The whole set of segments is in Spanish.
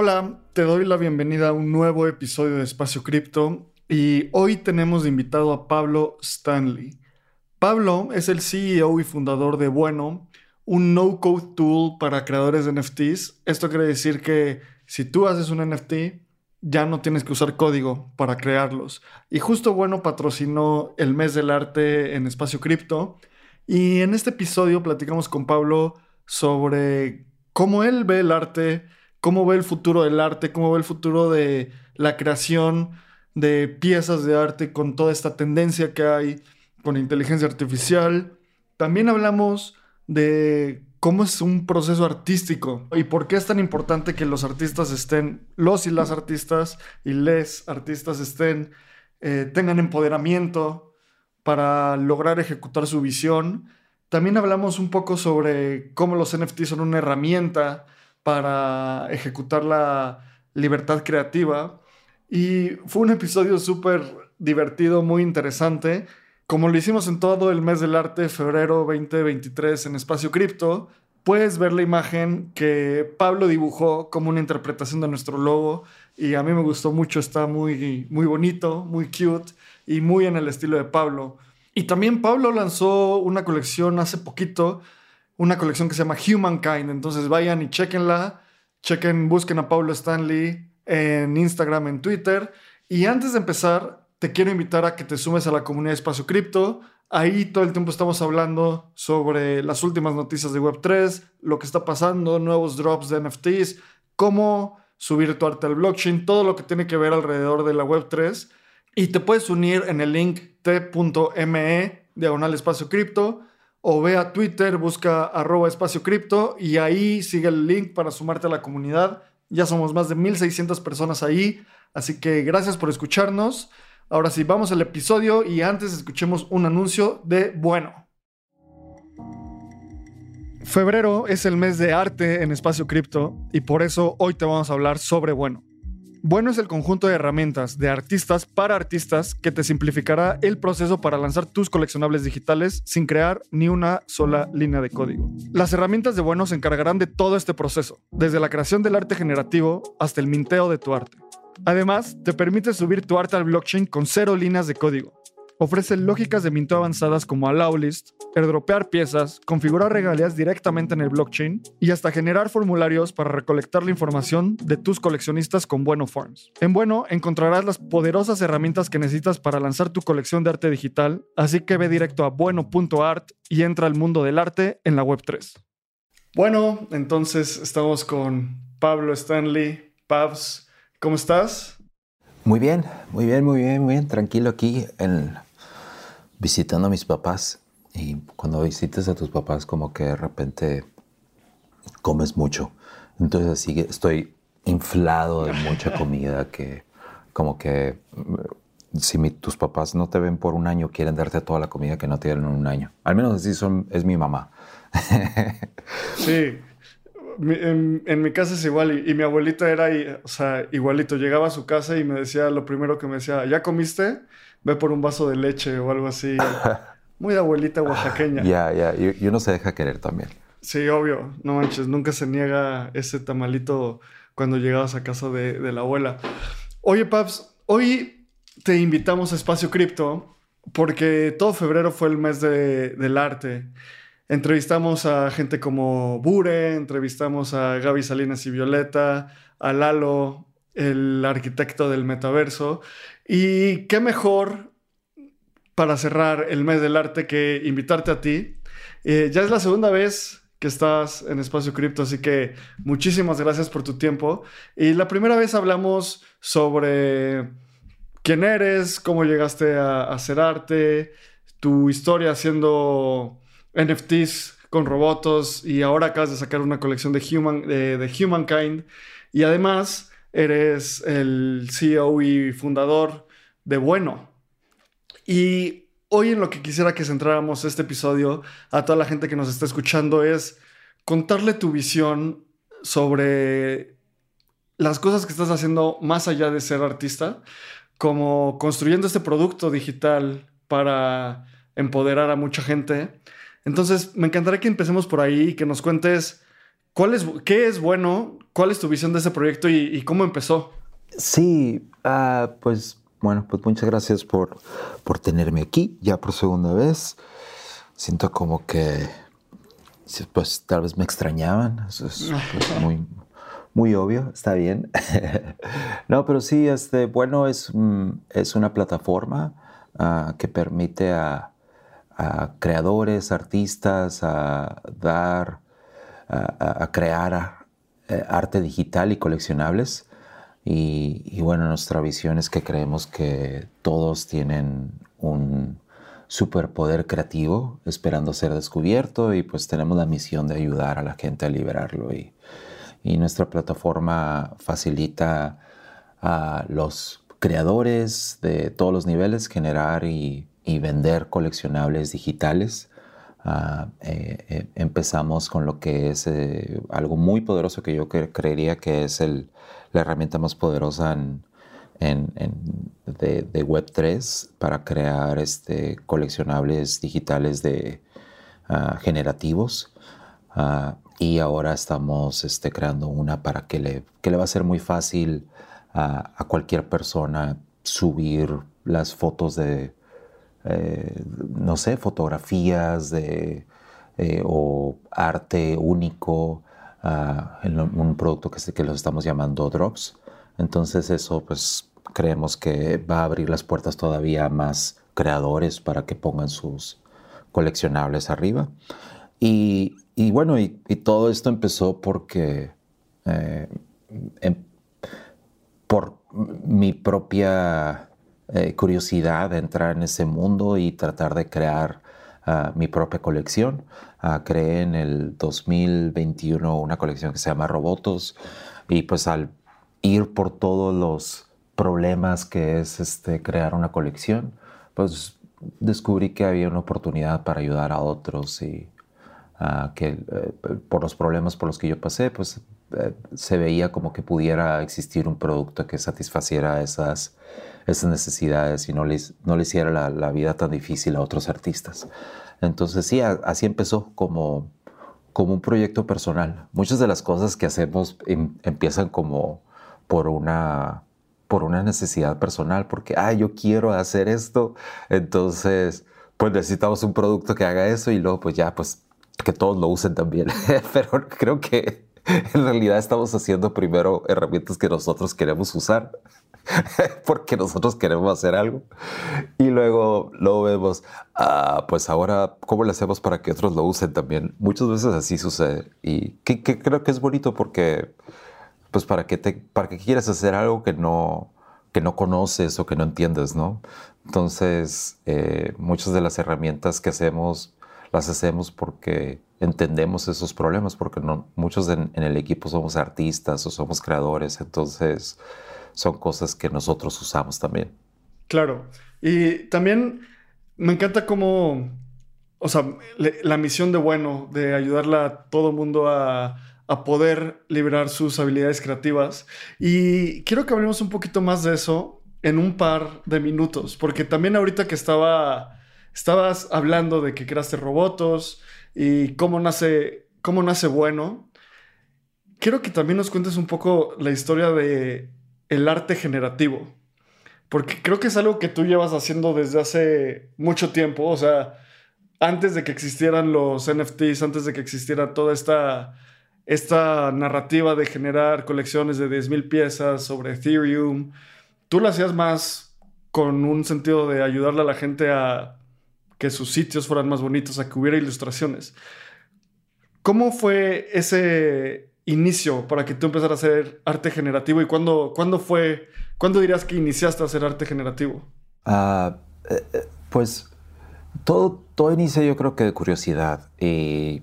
Hola, te doy la bienvenida a un nuevo episodio de Espacio Cripto y hoy tenemos de invitado a Pablo Stanley. Pablo es el CEO y fundador de Bueno, un no-code tool para creadores de NFTs. Esto quiere decir que si tú haces un NFT, ya no tienes que usar código para crearlos. Y justo Bueno patrocinó el mes del arte en Espacio Cripto. Y en este episodio platicamos con Pablo sobre cómo él ve el arte, cómo ve el futuro del arte, cómo ve el futuro de la creación de piezas de arte con toda esta tendencia que hay con inteligencia artificial. También hablamos de cómo es un proceso artístico y por qué es tan importante que los artistas estén, los y las artistas y les artistas estén, eh, tengan empoderamiento para lograr ejecutar su visión. También hablamos un poco sobre cómo los NFTs son una herramienta para ejecutar la libertad creativa. Y fue un episodio súper divertido, muy interesante. Como lo hicimos en todo el mes del arte, febrero 2023 en Espacio Cripto, puedes ver la imagen que Pablo dibujó como una interpretación de nuestro logo y a mí me gustó mucho, está muy, muy bonito, muy cute y muy en el estilo de Pablo. Y también Pablo lanzó una colección hace poquito una colección que se llama Humankind. Entonces vayan y chequenla. Chequen, busquen a Pablo Stanley en Instagram, en Twitter. Y antes de empezar, te quiero invitar a que te sumes a la comunidad de Espacio Cripto. Ahí todo el tiempo estamos hablando sobre las últimas noticias de Web3, lo que está pasando, nuevos drops de NFTs, cómo subir tu arte al blockchain, todo lo que tiene que ver alrededor de la Web3. Y te puedes unir en el link t.me diagonal espacio cripto o ve a Twitter, busca arroba espacio cripto y ahí sigue el link para sumarte a la comunidad. Ya somos más de 1600 personas ahí, así que gracias por escucharnos. Ahora sí, vamos al episodio y antes escuchemos un anuncio de Bueno. Febrero es el mes de arte en espacio cripto y por eso hoy te vamos a hablar sobre Bueno. Bueno es el conjunto de herramientas de artistas para artistas que te simplificará el proceso para lanzar tus coleccionables digitales sin crear ni una sola línea de código. Las herramientas de Bueno se encargarán de todo este proceso, desde la creación del arte generativo hasta el minteo de tu arte. Además, te permite subir tu arte al blockchain con cero líneas de código ofrece lógicas de minteo avanzadas como allow list, airdropear piezas, configurar regalías directamente en el blockchain y hasta generar formularios para recolectar la información de tus coleccionistas con Bueno Forms. En Bueno encontrarás las poderosas herramientas que necesitas para lanzar tu colección de arte digital, así que ve directo a bueno.art y entra al mundo del arte en la Web3. Bueno, entonces estamos con Pablo Stanley. Pabs, ¿cómo estás? Muy bien, muy bien, muy bien, muy bien. Tranquilo aquí en visitando a mis papás y cuando visites a tus papás como que de repente comes mucho. Entonces así estoy inflado de mucha comida que como que mm, si tus papás no te ven por un año quieren darte toda la comida que no tienen en un año. Al menos así son, es mi mamá. sí, en, mi casa es igual y, mi abuelita era, igualito. Llegaba a su casa y me decía, lo primero que me decía, ¿ya comiste? Ve por un vaso de leche o algo así. Muy de abuelita oaxaqueña. Ya, ya, y uno se deja querer también. Sí, obvio. No manches, nunca se niega ese tamalito cuando llegabas a casa de, la abuela. Oye, Paps, hoy te invitamos a Espacio Cripto porque todo febrero fue el mes del arte. Entrevistamos a gente como Bure, entrevistamos a Gaby Salinas y Violeta, a Lalo, el arquitecto del metaverso. Y qué mejor para cerrar el mes del arte que invitarte a ti. Eh, ya es la segunda vez que estás en Espacio Cripto, así que muchísimas gracias por tu tiempo. Y la primera vez hablamos sobre quién eres, cómo llegaste a hacer arte, tu historia haciendo NFTs con robots y ahora acabas de sacar una colección de, Human, de, Humankind y además eres el CEO y fundador de Bueno. Y hoy en lo que quisiera que centráramos este episodio a toda la gente que nos está escuchando es contarle tu visión sobre las cosas que estás haciendo más allá de ser artista, como construyendo este producto digital para empoderar a mucha gente. Entonces, me encantaría que empecemos por ahí y que nos cuentes cuál es, qué es bueno, cuál es tu visión de ese proyecto y, cómo empezó. Sí, ah, pues bueno, pues muchas gracias por, por tenerme aquí ya por segunda vez. Siento como que pues tal vez me extrañaban. Eso es pues, muy, muy obvio, está bien. no, pero sí, este, bueno, es, es una plataforma ah, que permite a, creadores, artistas, a dar, a, crear eh, arte digital y coleccionables. Y, y, bueno, nuestra visión es que creemos que todos tienen un superpoder creativo esperando ser descubierto y pues tenemos la misión de ayudar a la gente a liberarlo y, y nuestra plataforma facilita a los creadores de todos los niveles generar y, vender coleccionables digitales. Ah, eh, eh, empezamos con lo que es eh, algo muy poderoso que yo creería que es la herramienta más poderosa de, Web3 para crear este, coleccionables digitales de, ah, generativos. Ah, y ahora estamos este, creando una para que le va a ser muy fácil a, cualquier persona subir las fotos de, eh, no sé, fotografías de, eh, o arte único ah, en un producto que, que lo estamos llamando Drops. Entonces eso pues creemos que va a abrir las puertas todavía a más creadores para que pongan sus coleccionables arriba. Y, y bueno, y, todo esto empezó porque eh, em, por mi propia eh, curiosidad de entrar en ese mundo y tratar de crear ah, mi propia colección. Uh, creé en el 2021 una colección que se llama Robotos y pues al ir por todos los problemas que es este, crear una colección, pues descubrí que había una oportunidad para ayudar a otros y que eh, por los problemas por los que yo pasé, pues se veía como que pudiera existir un producto que satisfaciera esas, esas necesidades y no les, no le hiciera la, la, vida tan difícil a otros artistas. Entonces sí, así empezó como, como un proyecto personal. Muchas de las cosas que hacemos em, empiezan como por una, por una necesidad personal, porque, ah, yo quiero hacer esto, entonces pues necesitamos un producto que haga eso y luego pues ya, pues que todos lo usen también. Pero creo que en realidad estamos haciendo primero herramientas que nosotros queremos usar porque nosotros queremos hacer algo y luego lo vemos, ah, pues ahora, ¿cómo le hacemos para que otros lo usen también? Muchas veces así sucede y que, creo que es bonito porque, pues para que, te, para que quieras hacer algo que no, que no conoces o que no entiendes, ¿no? Entonces, eh, muchas de las herramientas que hacemos las hacemos porque entendemos esos problemas, porque muchos en, el equipo somos artistas o somos creadores, entonces son cosas que nosotros usamos también. Claro, y también me encanta cómo, o sea, la misión de Bueno, de ayudarle a todo mundo a, a poder liberar sus habilidades creativas. Y quiero que hablemos un poquito más de eso en un par de minutos, porque también ahorita que estaba Estabas hablando de que creaste robots y cómo nace, cómo nace bueno. Quiero que también nos cuentes un poco la historia de el arte generativo, porque creo que es algo que tú llevas haciendo desde hace mucho tiempo, o sea, antes de que existieran los NFTs, antes de que existiera toda esta, esta narrativa de generar colecciones de 10.000 piezas sobre Ethereum, tú lo hacías más con un sentido de ayudarle a la gente a que sus sitios fueran más bonitos, a que hubiera ilustraciones. ¿Cómo fue ese inicio para que tú empezaras a hacer arte generativo y cuándo, cuándo fue, cuándo dirías que iniciaste a hacer arte generativo? Ah, eh, eh, pues todo, todo inicia yo creo que de curiosidad y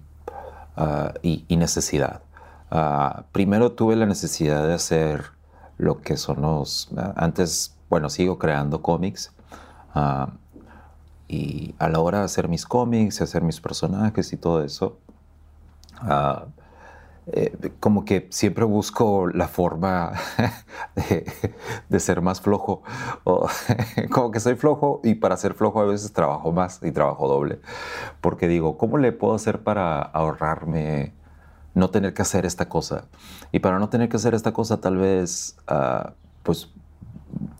ah, y, necesidad. Ah, primero tuve la necesidad de hacer lo que son los... Antes, bueno, sigo creando cómics. Y a la hora de hacer mis cómics, hacer mis personajes y todo eso, eh, como que siempre busco la forma de, ser más flojo. O, como que soy flojo y para ser flojo a veces trabajo más y trabajo doble. Porque digo, ¿cómo le puedo hacer para ahorrarme no tener que hacer esta cosa? Y para no tener que hacer esta cosa tal vez, ah, pues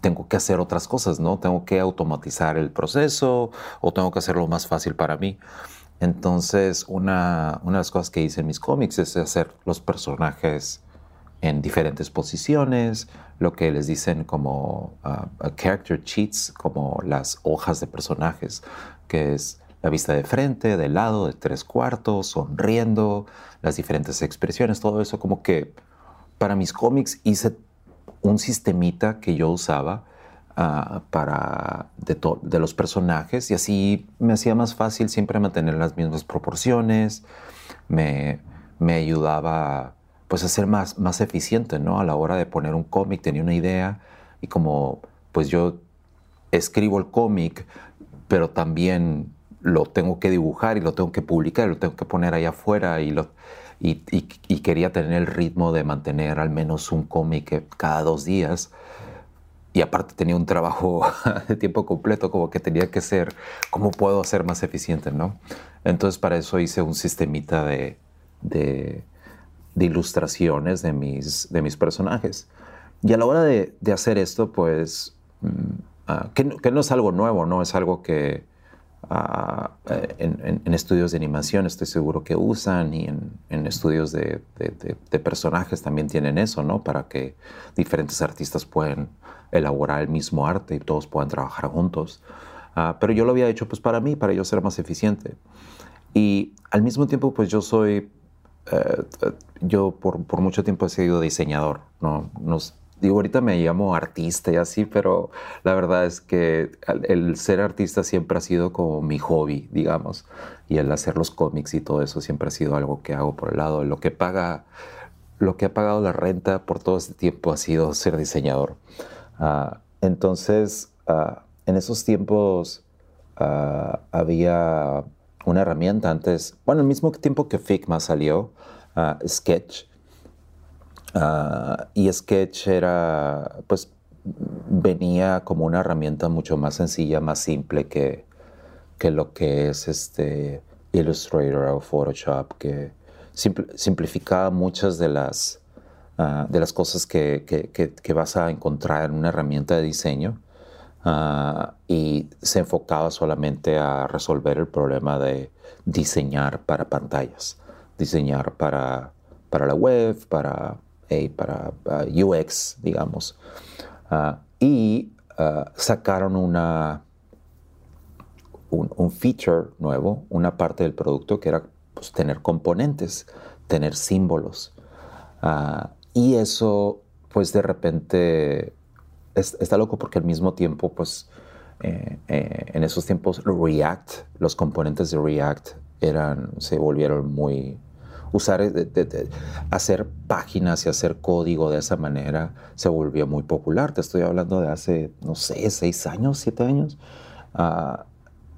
tengo que hacer otras cosas, ¿no? Tengo que automatizar el proceso o tengo que hacerlo más fácil para mí. Entonces, una, una, de las cosas que hice en mis cómics es hacer los personajes en diferentes posiciones, lo que les dicen como uh, character cheats, como las hojas de personajes, que es la vista de frente, de lado, de tres cuartos, sonriendo, las diferentes expresiones, todo eso como que para mis cómics hice un sistemita que yo usaba Ah, para de, los personajes y así me hacía más fácil siempre mantener las mismas proporciones, me, me ayudaba pues a ser más, más eficiente, ¿no? A la hora de poner un cómic tenía una idea y como pues yo escribo el cómic, pero también lo tengo que dibujar y lo tengo que publicar, y lo tengo que poner allá afuera y, lo, y, y quería tener el ritmo de mantener al menos un cómic cada dos días y aparte tenía un trabajo de tiempo completo, como que tenía que ser, ¿cómo puedo ser más eficiente? ¿no? Entonces para eso hice un sistemita de, de, ilustraciones de mis, de mis personajes. Y a la hora de, de hacer esto, pues, ah, que, que, no es algo nuevo, ¿no? Es algo que ah, en, en, estudios de animación estoy seguro que usan y en, en estudios de, de, personajes también tienen eso, ¿no? Para que diferentes artistas puedan elaborar el mismo arte y todos puedan trabajar juntos. Ah, pero yo lo había hecho pues para mí, para yo ser más eficiente. Y al mismo tiempo pues yo soy, eh, yo por, por, mucho tiempo he sido diseñador, ¿no? Nos, digo, ahorita me llamo artista y así, pero la verdad es que el ser artista siempre ha sido como mi hobby, digamos, y el hacer los cómics y todo eso siempre ha sido algo que hago por el lado. Lo que paga, lo que ha pagado la renta por todo este tiempo ha sido ser diseñador. Ah, entonces, ah, en esos tiempos ah, había una herramienta antes, bueno, al mismo tiempo que Figma salió, Sketch. Y Sketch era, pues, venía como una herramienta mucho más sencilla, más simple que, que lo que es este Illustrator o Photoshop, que simplificaba muchas de las Ah, de las cosas que, que, vas a encontrar en una herramienta de diseño. Ah, y se enfocaba solamente a resolver el problema de diseñar para pantallas, diseñar para, para la web, para, para ah, UX, digamos. y sacaron una, un, feature nuevo, una parte del producto que era pues, tener componentes, tener símbolos. Y eso, pues de repente, está loco porque al mismo tiempo, pues eh, eh, en esos tiempos React, los componentes de React eran, se volvieron muy... Usar, hacer páginas y hacer código de esa manera se volvió muy popular. Te estoy hablando de hace, no sé, seis años, siete años. Ah,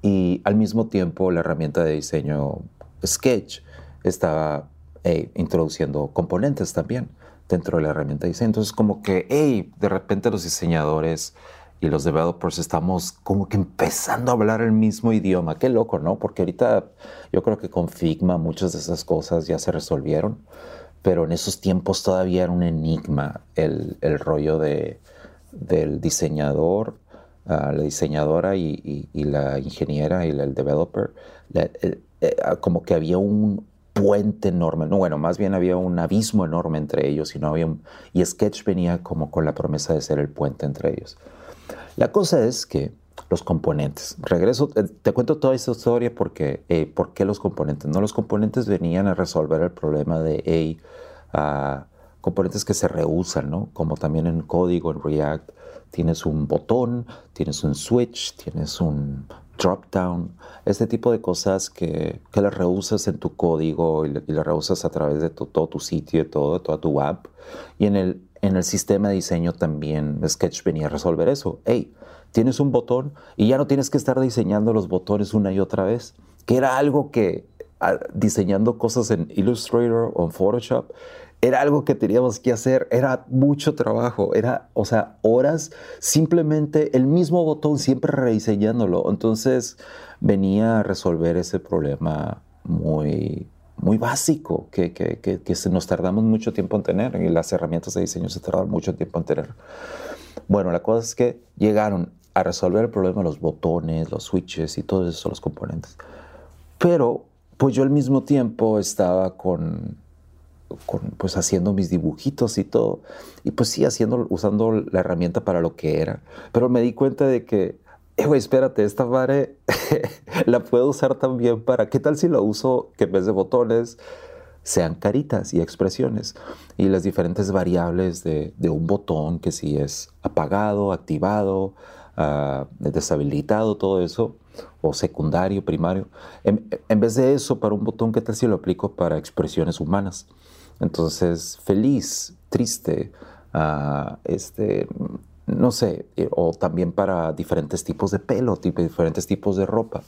y al mismo tiempo la herramienta de diseño Sketch estaba eh, introduciendo componentes también dentro de la herramienta de diseño. Entonces, como que, hey, de repente los diseñadores y los developers estamos como que empezando a hablar el mismo idioma. Qué loco, ¿no? Porque ahorita yo creo que con Figma muchas de esas cosas ya se resolvieron, pero en esos tiempos todavía era un enigma el, el rollo de, del diseñador, uh, la diseñadora y, y, la ingeniera y el developer. Eh, eh, como que había un, puente enorme, no, bueno, más bien había un abismo enorme entre ellos y no había y Sketch venía como con la promesa de ser el puente entre ellos. La cosa es que los componentes, regreso, eh, te cuento toda esta historia porque, eh, ¿por qué los componentes? No, los componentes venían a resolver el problema de, componentes que se reusan, ¿no? Como también en código, en React, tienes un botón, tienes un switch, tienes un drop down, este tipo de cosas que, que las reusas en tu código y, las reusas a través de todo tu sitio, todo, toda tu app. Y en el, en el sistema de diseño también Sketch venía a resolver eso. Hey, tienes un botón y ya no tienes que estar diseñando los botones una y otra vez, que era algo que diseñando cosas en Illustrator o en Photoshop era algo que teníamos que hacer, era mucho trabajo, era, o sea, horas, simplemente el mismo botón, siempre rediseñándolo. Entonces venía a resolver ese problema muy, muy básico que, que, que, que nos tardamos mucho tiempo en tener y las herramientas de diseño se tardan mucho tiempo en tener. Bueno, la cosa es que llegaron a resolver el problema los botones, los switches y todos esos los componentes. Pero, pues yo al mismo tiempo estaba con pues haciendo mis dibujitos y todo. Y pues sí, haciendo, usando la herramienta para lo que era. Pero me di cuenta de que, eh, güey, espérate, esta madre la puedo usar también para, ¿qué tal si lo uso que en vez de botones sean caritas y expresiones? Y las diferentes variables de, un botón, que si es apagado, activado, uh, deshabilitado, todo eso, o secundario, primario. En, en, vez de eso, para un botón, ¿qué tal si lo aplico para expresiones humanas? Entonces, feliz, triste, ah, este, no sé, eh, o también para diferentes tipos de pelo, diferentes tipos de ropa,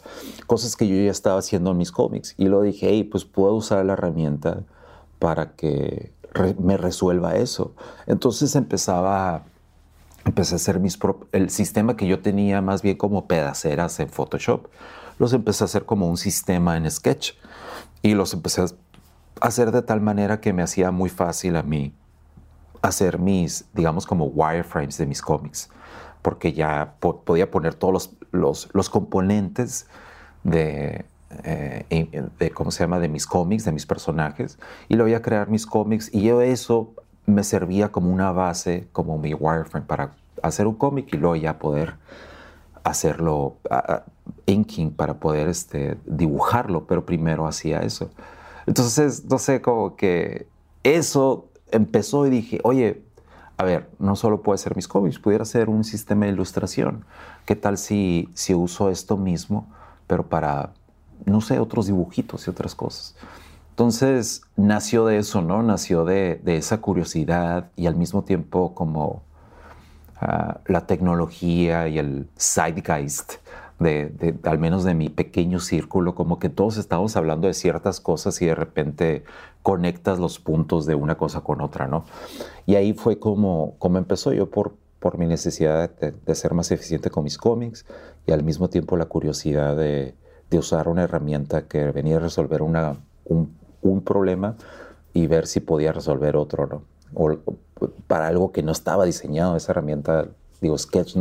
cosas que yo ya estaba haciendo en mis cómics. Y lo dije, hey, pues puedo usar la herramienta para que me resuelva eso. Entonces empezaba, empecé a hacer mis el sistema que yo tenía más bien como pedaceras en Photoshop, los empecé a hacer como un sistema en Sketch y los empecé a hacer de tal manera que me hacía muy fácil a mí hacer mis, digamos, como wireframes de mis cómics, porque ya podía poner todos los, los, componentes de, eh, de, ¿cómo se llama?, de mis cómics, de mis personajes, y lo voy a crear mis cómics, y yo eso me servía como una base, como mi wireframe para hacer un cómic y luego ya poder hacerlo, inking, para poder este, dibujarlo, pero primero hacía eso. Entonces, no sé, como que eso empezó y dije, oye, a ver, no solo puede ser mis cómics, pudiera ser un sistema de ilustración. ¿Qué tal si, si uso esto mismo, pero para, no sé, otros dibujitos y otras cosas? Entonces, nació de eso, ¿no? Nació de, de esa curiosidad y al mismo tiempo como ah, la tecnología y el zeitgeist de, al menos de mi pequeño círculo, como que todos estamos hablando de ciertas cosas y de repente conectas los puntos de una cosa con otra, ¿no? Y ahí fue como, como empezó yo por, por mi necesidad de, ser más eficiente con mis cómics y al mismo tiempo la curiosidad de, de usar una herramienta que venía a resolver una, un, un, problema y ver si podía resolver otro, ¿no? O, para algo que no estaba diseñado, esa herramienta, digo, Sketch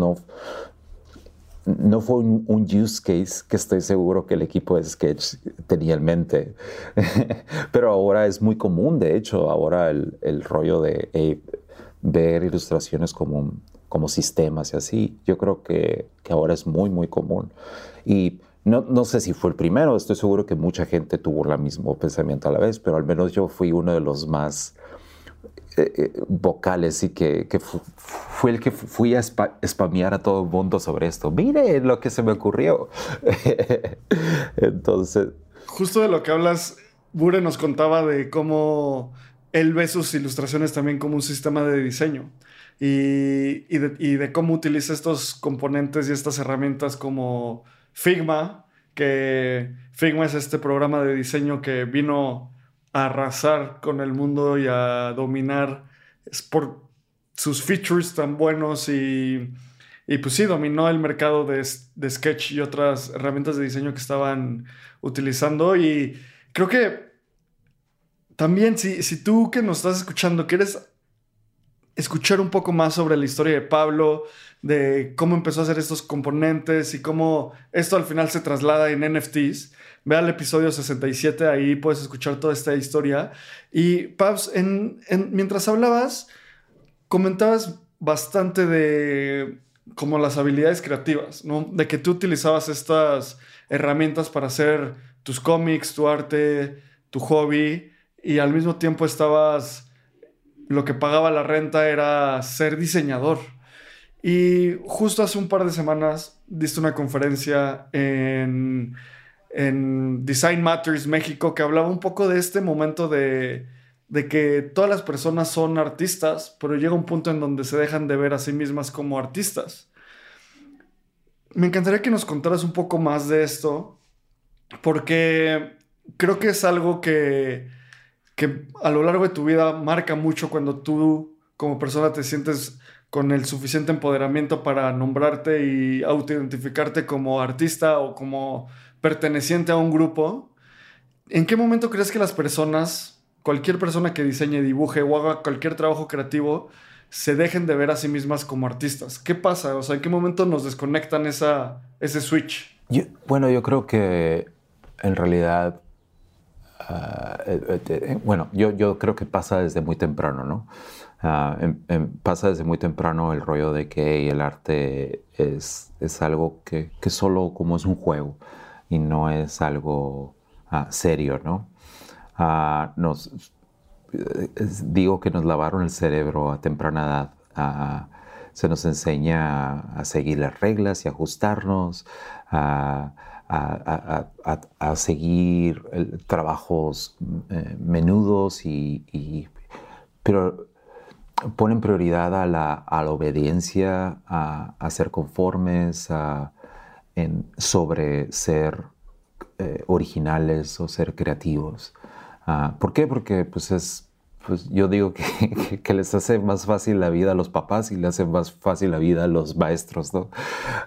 no fue un, use case que estoy seguro que el equipo de Sketch tenía en mente, pero ahora es muy común, de hecho, ahora el, rollo de ver ilustraciones como, como sistemas y así, yo creo que, que ahora es muy, muy común. Y no, no, sé si fue el primero, estoy seguro que mucha gente tuvo el mismo pensamiento a la vez, pero al menos yo fui uno de los más eh, eh, vocales y que, fue el que fui a spamear a todo el mundo sobre esto. Mire lo que se me ocurrió. Entonces... Justo de lo que hablas, Bure nos contaba de cómo él ve sus ilustraciones también como un sistema de diseño. Y, de, y, de, cómo utiliza estos componentes y estas herramientas como Figma, que Figma es este programa de diseño que vino arrasar con el mundo y a dominar es por sus features tan buenos y, y pues sí, dominó el mercado de, de, Sketch y otras herramientas de diseño que estaban utilizando. Y creo que también si, si tú que nos estás escuchando quieres escuchar un poco más sobre la historia de Pablo, de cómo empezó a hacer estos componentes y cómo esto al final se traslada en NFTs, Ve al episodio 67, ahí puedes escuchar toda esta historia. Y, Pabs, en, mientras hablabas, comentabas bastante de como las habilidades creativas, ¿no? De que tú utilizabas estas herramientas para hacer tus cómics, tu arte, tu hobby, y al mismo tiempo estabas, lo que pagaba la renta era ser diseñador. Y justo hace un par de semanas diste una conferencia en, en Design Matters México que hablaba un poco de este momento de, de que todas las personas son artistas, pero llega un punto en donde se dejan de ver a sí mismas como artistas. Me encantaría que nos contaras un poco más de esto, porque creo que es algo que, que a lo largo de tu vida marca mucho cuando tú como persona te sientes con el suficiente empoderamiento para nombrarte y autoidentificarte como artista o como perteneciente a un grupo. ¿En qué momento crees que las personas, cualquier persona que diseñe, dibuje o haga cualquier trabajo creativo, se dejen de ver a sí mismas como artistas? ¿Qué pasa? O sea, ¿en qué momento nos desconectan esa, ese switch? bueno, yo creo que en realidad, ah, eh, eh, eh, bueno, yo, yo creo que pasa desde muy temprano, ¿no? Ah, em, em, pasa desde muy temprano el rollo de que el arte es, es algo que, que, solo como es un juego y no es algo ah, serio, ¿no? Ah, nos, digo que nos lavaron el cerebro a temprana edad. se nos enseña a, seguir las reglas y ajustarnos, a, a, seguir trabajos eh, menudos y, pero ponen prioridad a la, obediencia, a, ser conformes, sobre ser eh, originales o ser creativos. Ah, ¿Por qué? Porque pues es pues yo digo que, les hace más fácil la vida a los papás y le hace más fácil la vida a los maestros, ¿no?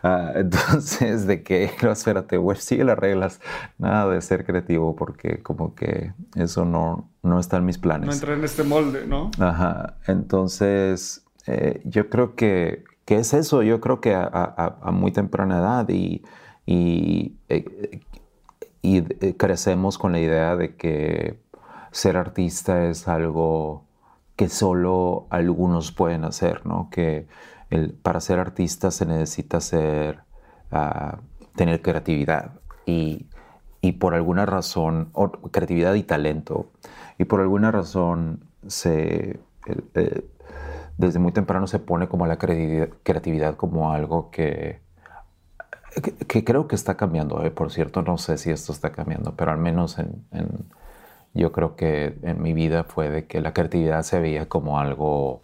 Ah, entonces, de que, no, espérate, güey, sigue las reglas, nada de ser creativo, porque como que eso no, no está en mis planes. No entra en este molde, ¿no? Ajá, entonces, eh, yo creo que, es eso, yo creo que a, muy temprana edad y, y, eh, y eh, crecemos con la idea de que ser artista es algo que solo algunos pueden hacer, ¿no? Que para ser artista se necesita ah, tener creatividad y, por alguna razón, creatividad y talento, y por alguna razón se, desde muy temprano se pone como la creatividad, como algo que, que, creo que está cambiando. ¿eh? Por cierto, no sé si esto está cambiando, pero al menos en yo creo que en mi vida fue de que la creatividad se veía como algo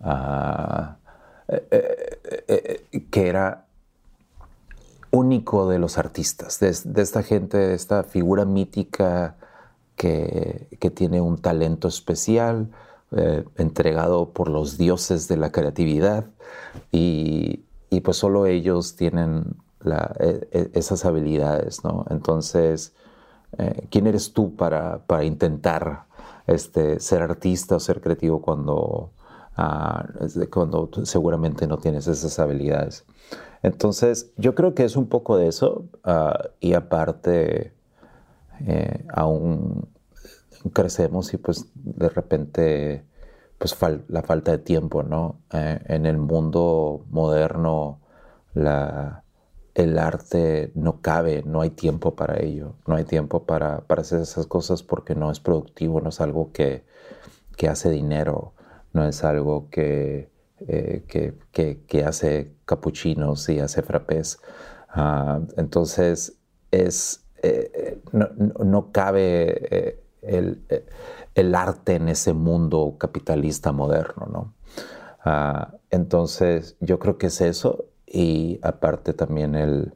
ah, eh, eh, que era único de los artistas, de, esta gente, de esta figura mítica que, tiene un talento especial, entregado por los dioses de la creatividad, y, pues solo ellos tienen e, e, esas habilidades, ¿no? Entonces, eh, ¿quién eres tú para, intentar este, ser artista o ser creativo cuando, ah, cuando seguramente no tienes esas habilidades? Entonces, yo creo que es un poco de eso ah, y aparte, eh, aún crecemos y pues de repente, pues la falta de tiempo, ¿no? Eh, en el mundo moderno, la, el arte no cabe, no hay tiempo para ello, no hay tiempo para, hacer esas cosas porque no es productivo, no es algo que, hace dinero, no es algo que, eh, que, hace capuchinos y hace frappés. Ah, entonces, es, eh, no, cabe eh, el, arte en ese mundo capitalista moderno, ¿no? Ah, entonces, yo creo que es eso y aparte también el,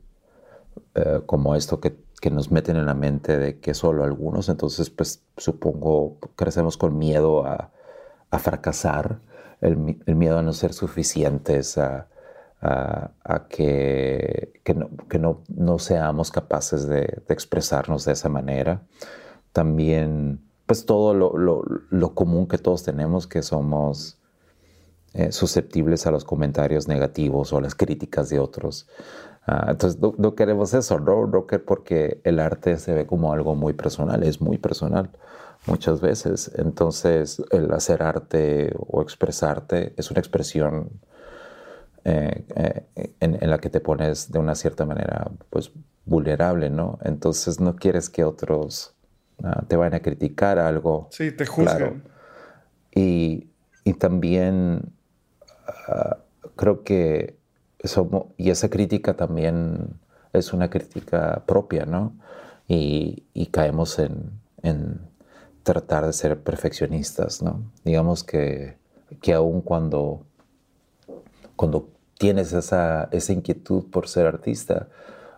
eh, como esto que, que, nos meten en la mente de que solo algunos, entonces pues supongo crecemos con miedo a, a fracasar, el, el, miedo a no ser suficientes, a, a, que, que, no, que no, no, seamos capaces de, de, expresarnos de esa manera. También pues todo lo, lo, lo común que todos tenemos, que somos eh, susceptibles a los comentarios negativos o a las críticas de otros. Ah, entonces no, queremos eso, ¿no? porque el arte se ve como algo muy personal, es muy personal muchas veces. Entonces el hacer arte o expresarte es una expresión eh, eh, en, la que te pones de una cierta manera pues vulnerable, ¿no? Entonces no quieres que otros te vayan a criticar algo. Sí, te juzgan. Y, y también creo que somos, y esa crítica también es una crítica propia, ¿no? Y, caemos en, en, tratar de ser perfeccionistas, ¿no? Digamos que, que aun cuando, cuando tienes esa, esa inquietud por ser artista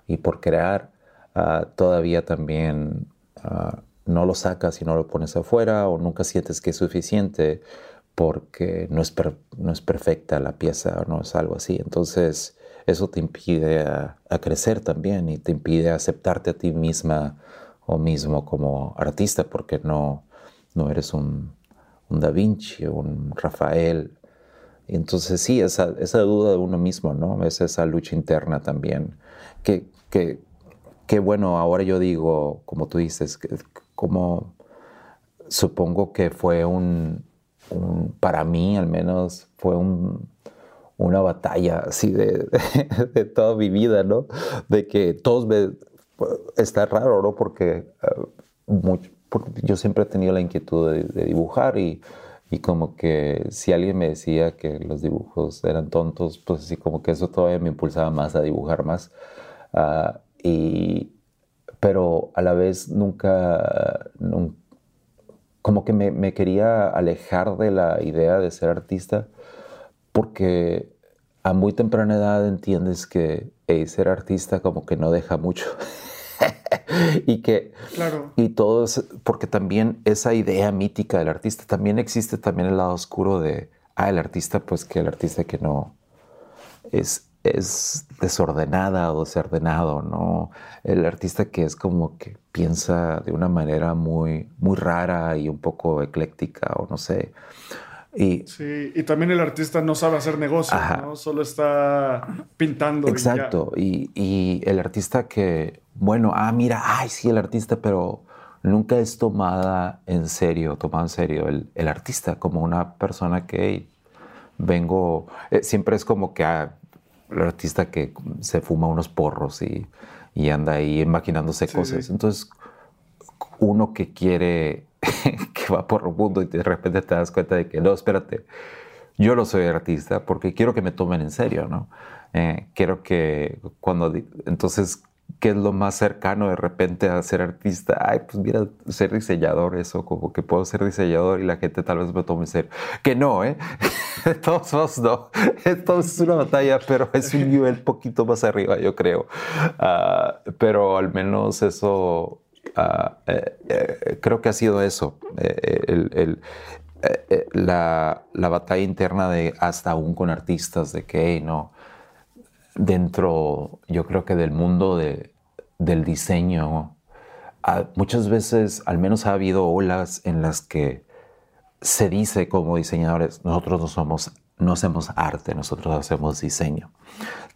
y por crear, ah, todavía también ah, no lo sacas y no lo pones afuera o nunca sientes que es suficiente porque no es, no es perfecta la pieza o no es algo así. Entonces eso te impide a, crecer también y te impide aceptarte a ti misma o mismo como artista porque no, no eres un, un Da Vinci, un Rafael. Entonces sí, esa, esa, duda de uno mismo, ¿no? Es esa lucha interna también. Que, que, que bueno, ahora yo digo, como tú dices, que, como supongo que fue un, para mí al menos, fue un, una batalla así de, de, toda mi vida, ¿no? De que todos me... Está raro, ¿no? Porque, uh, yo siempre he tenido la inquietud de, dibujar y, y, como que si alguien me decía que los dibujos eran tontos, pues así como que eso todavía me impulsaba más a dibujar más. Uh, y, pero a la vez nunca, como que me, quería alejar de la idea de ser artista porque a muy temprana edad entiendes que ser artista como que no deja mucho. y que claro. y todo es porque también esa idea mítica del artista también existe también el lado oscuro de ah el artista pues que el artista que no es es desordenada o desordenado, ¿no? El artista que es como que piensa de una manera muy, muy rara y un poco ecléctica o no sé. Y, sí, y también el artista no sabe hacer negocio, ¿no? Solo está pintando. Exacto, y, y, el artista que, bueno, ah, mira, ay, sí, el artista, pero nunca es tomada en serio, tomado en serio el, el artista como una persona que vengo, eh, siempre es como que... Ah, el artista que se fuma unos porros y, anda ahí imaginándose cosas. Entonces, uno que quiere, que va por el mundo y de repente te das cuenta de que no, espérate, yo no soy artista porque quiero que me tomen en serio, ¿no? Eh, quiero que cuando, entonces ¿Qué es lo más cercano de repente a ser artista? Ay, pues mira, ser diseñador, eso, como que puedo ser diseñador y la gente tal vez me tome serio. Que no, ¿eh? todos modos no. Entonces es una batalla, pero es un nivel poquito más arriba, yo creo. Ah, pero al menos eso, ah, eh, eh, creo que ha sido eso. Eh, el, la, la, batalla interna de hasta aún con artistas, de que, no dentro, yo creo que del mundo del diseño, muchas veces, al menos ha habido olas en las que se dice como diseñadores, nosotros no somos, no hacemos arte, nosotros hacemos diseño.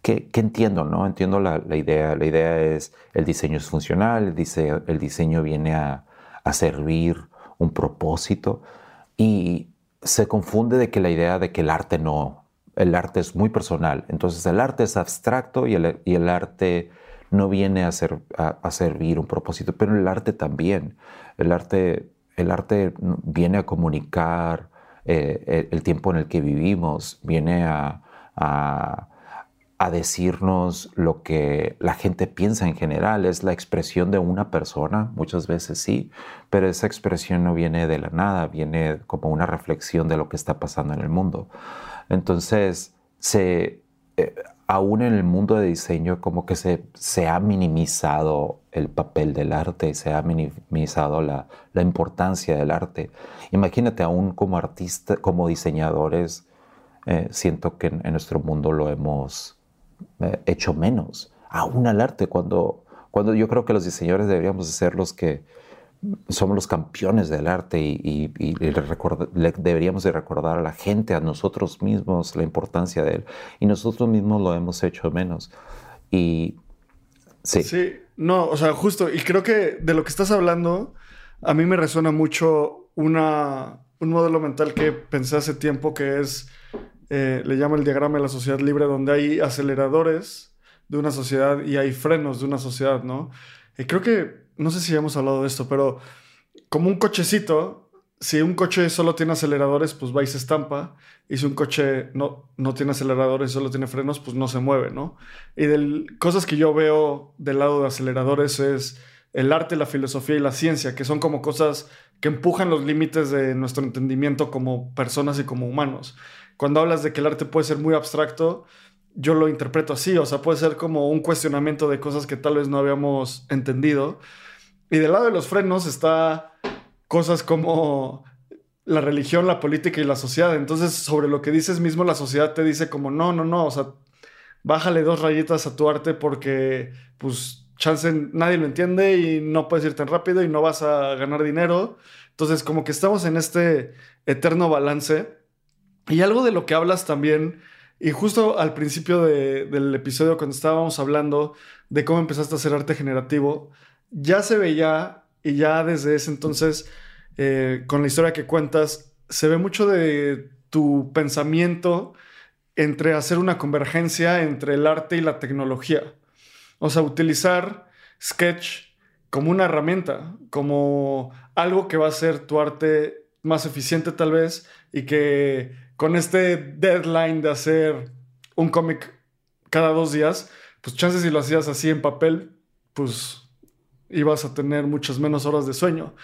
¿Qué, entiendo? ¿no? Entiendo la, idea. La idea es, el diseño es funcional, el diseño, el diseño viene a servir un propósito y se confunde de que la idea de que el arte no, el arte es muy personal. Entonces el arte es abstracto y el, y el arte no viene a, ser, a, servir un propósito, pero el arte también. El arte, el arte viene a comunicar eh, el, tiempo en el que vivimos, viene a, a, decirnos lo que la gente piensa en general. Es la expresión de una persona, muchas veces sí, pero esa expresión no viene de la nada, viene como una reflexión de lo que está pasando en el mundo. Entonces, se, eh, aún en el mundo de diseño, como que se, se, ha minimizado el papel del arte, se ha minimizado la, la importancia del arte. Imagínate, aún como artistas, como diseñadores, eh, siento que en, nuestro mundo lo hemos eh, hecho menos. Aún al arte, cuando, cuando yo creo que los diseñadores deberíamos ser los que somos los campeones del arte y, deberíamos de recordar a la gente, a nosotros mismos, la importancia de él. Y nosotros mismos lo hemos hecho menos. Y sí. Sí, no, o sea, justo, y creo que de lo que estás hablando, a mí me resuena mucho una, un modelo mental que pensé hace tiempo que es, eh, le llamo el diagrama de la sociedad libre, donde hay aceleradores de una sociedad y hay frenos de una sociedad, ¿no? Y creo que no sé si hemos hablado de esto, pero como un cochecito, si un coche solo tiene aceleradores, pues va y se estampa. Y si un coche no, no tiene aceleradores, solo tiene frenos, pues no se mueve, ¿no? Y de cosas que yo veo del lado de aceleradores es el arte, la filosofía y la ciencia, que son como cosas que empujan los límites de nuestro entendimiento como personas y como humanos. Cuando hablas de que el arte puede ser muy abstracto, yo lo interpreto así, o sea, puede ser como un cuestionamiento de cosas que tal vez no habíamos entendido. Y del lado de los frenos está cosas como la religión, la política y la sociedad. Entonces, sobre lo que dices mismo, la sociedad te dice como, no, no, no, o sea, bájale dos rayitas a tu arte porque, pues, chance nadie lo entiende y no puedes ir tan rápido y no vas a ganar dinero. Entonces, como que estamos en este eterno balance. Y algo de lo que hablas también, y justo al principio del episodio, cuando estábamos hablando de cómo empezaste a hacer arte generativo, ya se veía, y ya desde ese entonces, eh, con la historia que cuentas, se ve mucho de tu pensamiento entre hacer una convergencia entre el arte y la tecnología. O sea, utilizar Sketch como una herramienta, como algo que va a hacer tu arte más eficiente tal vez y que con este deadline de hacer un cómic cada dos días, pues chances si lo hacías así en papel, pues ibas a tener muchas menos horas de sueño.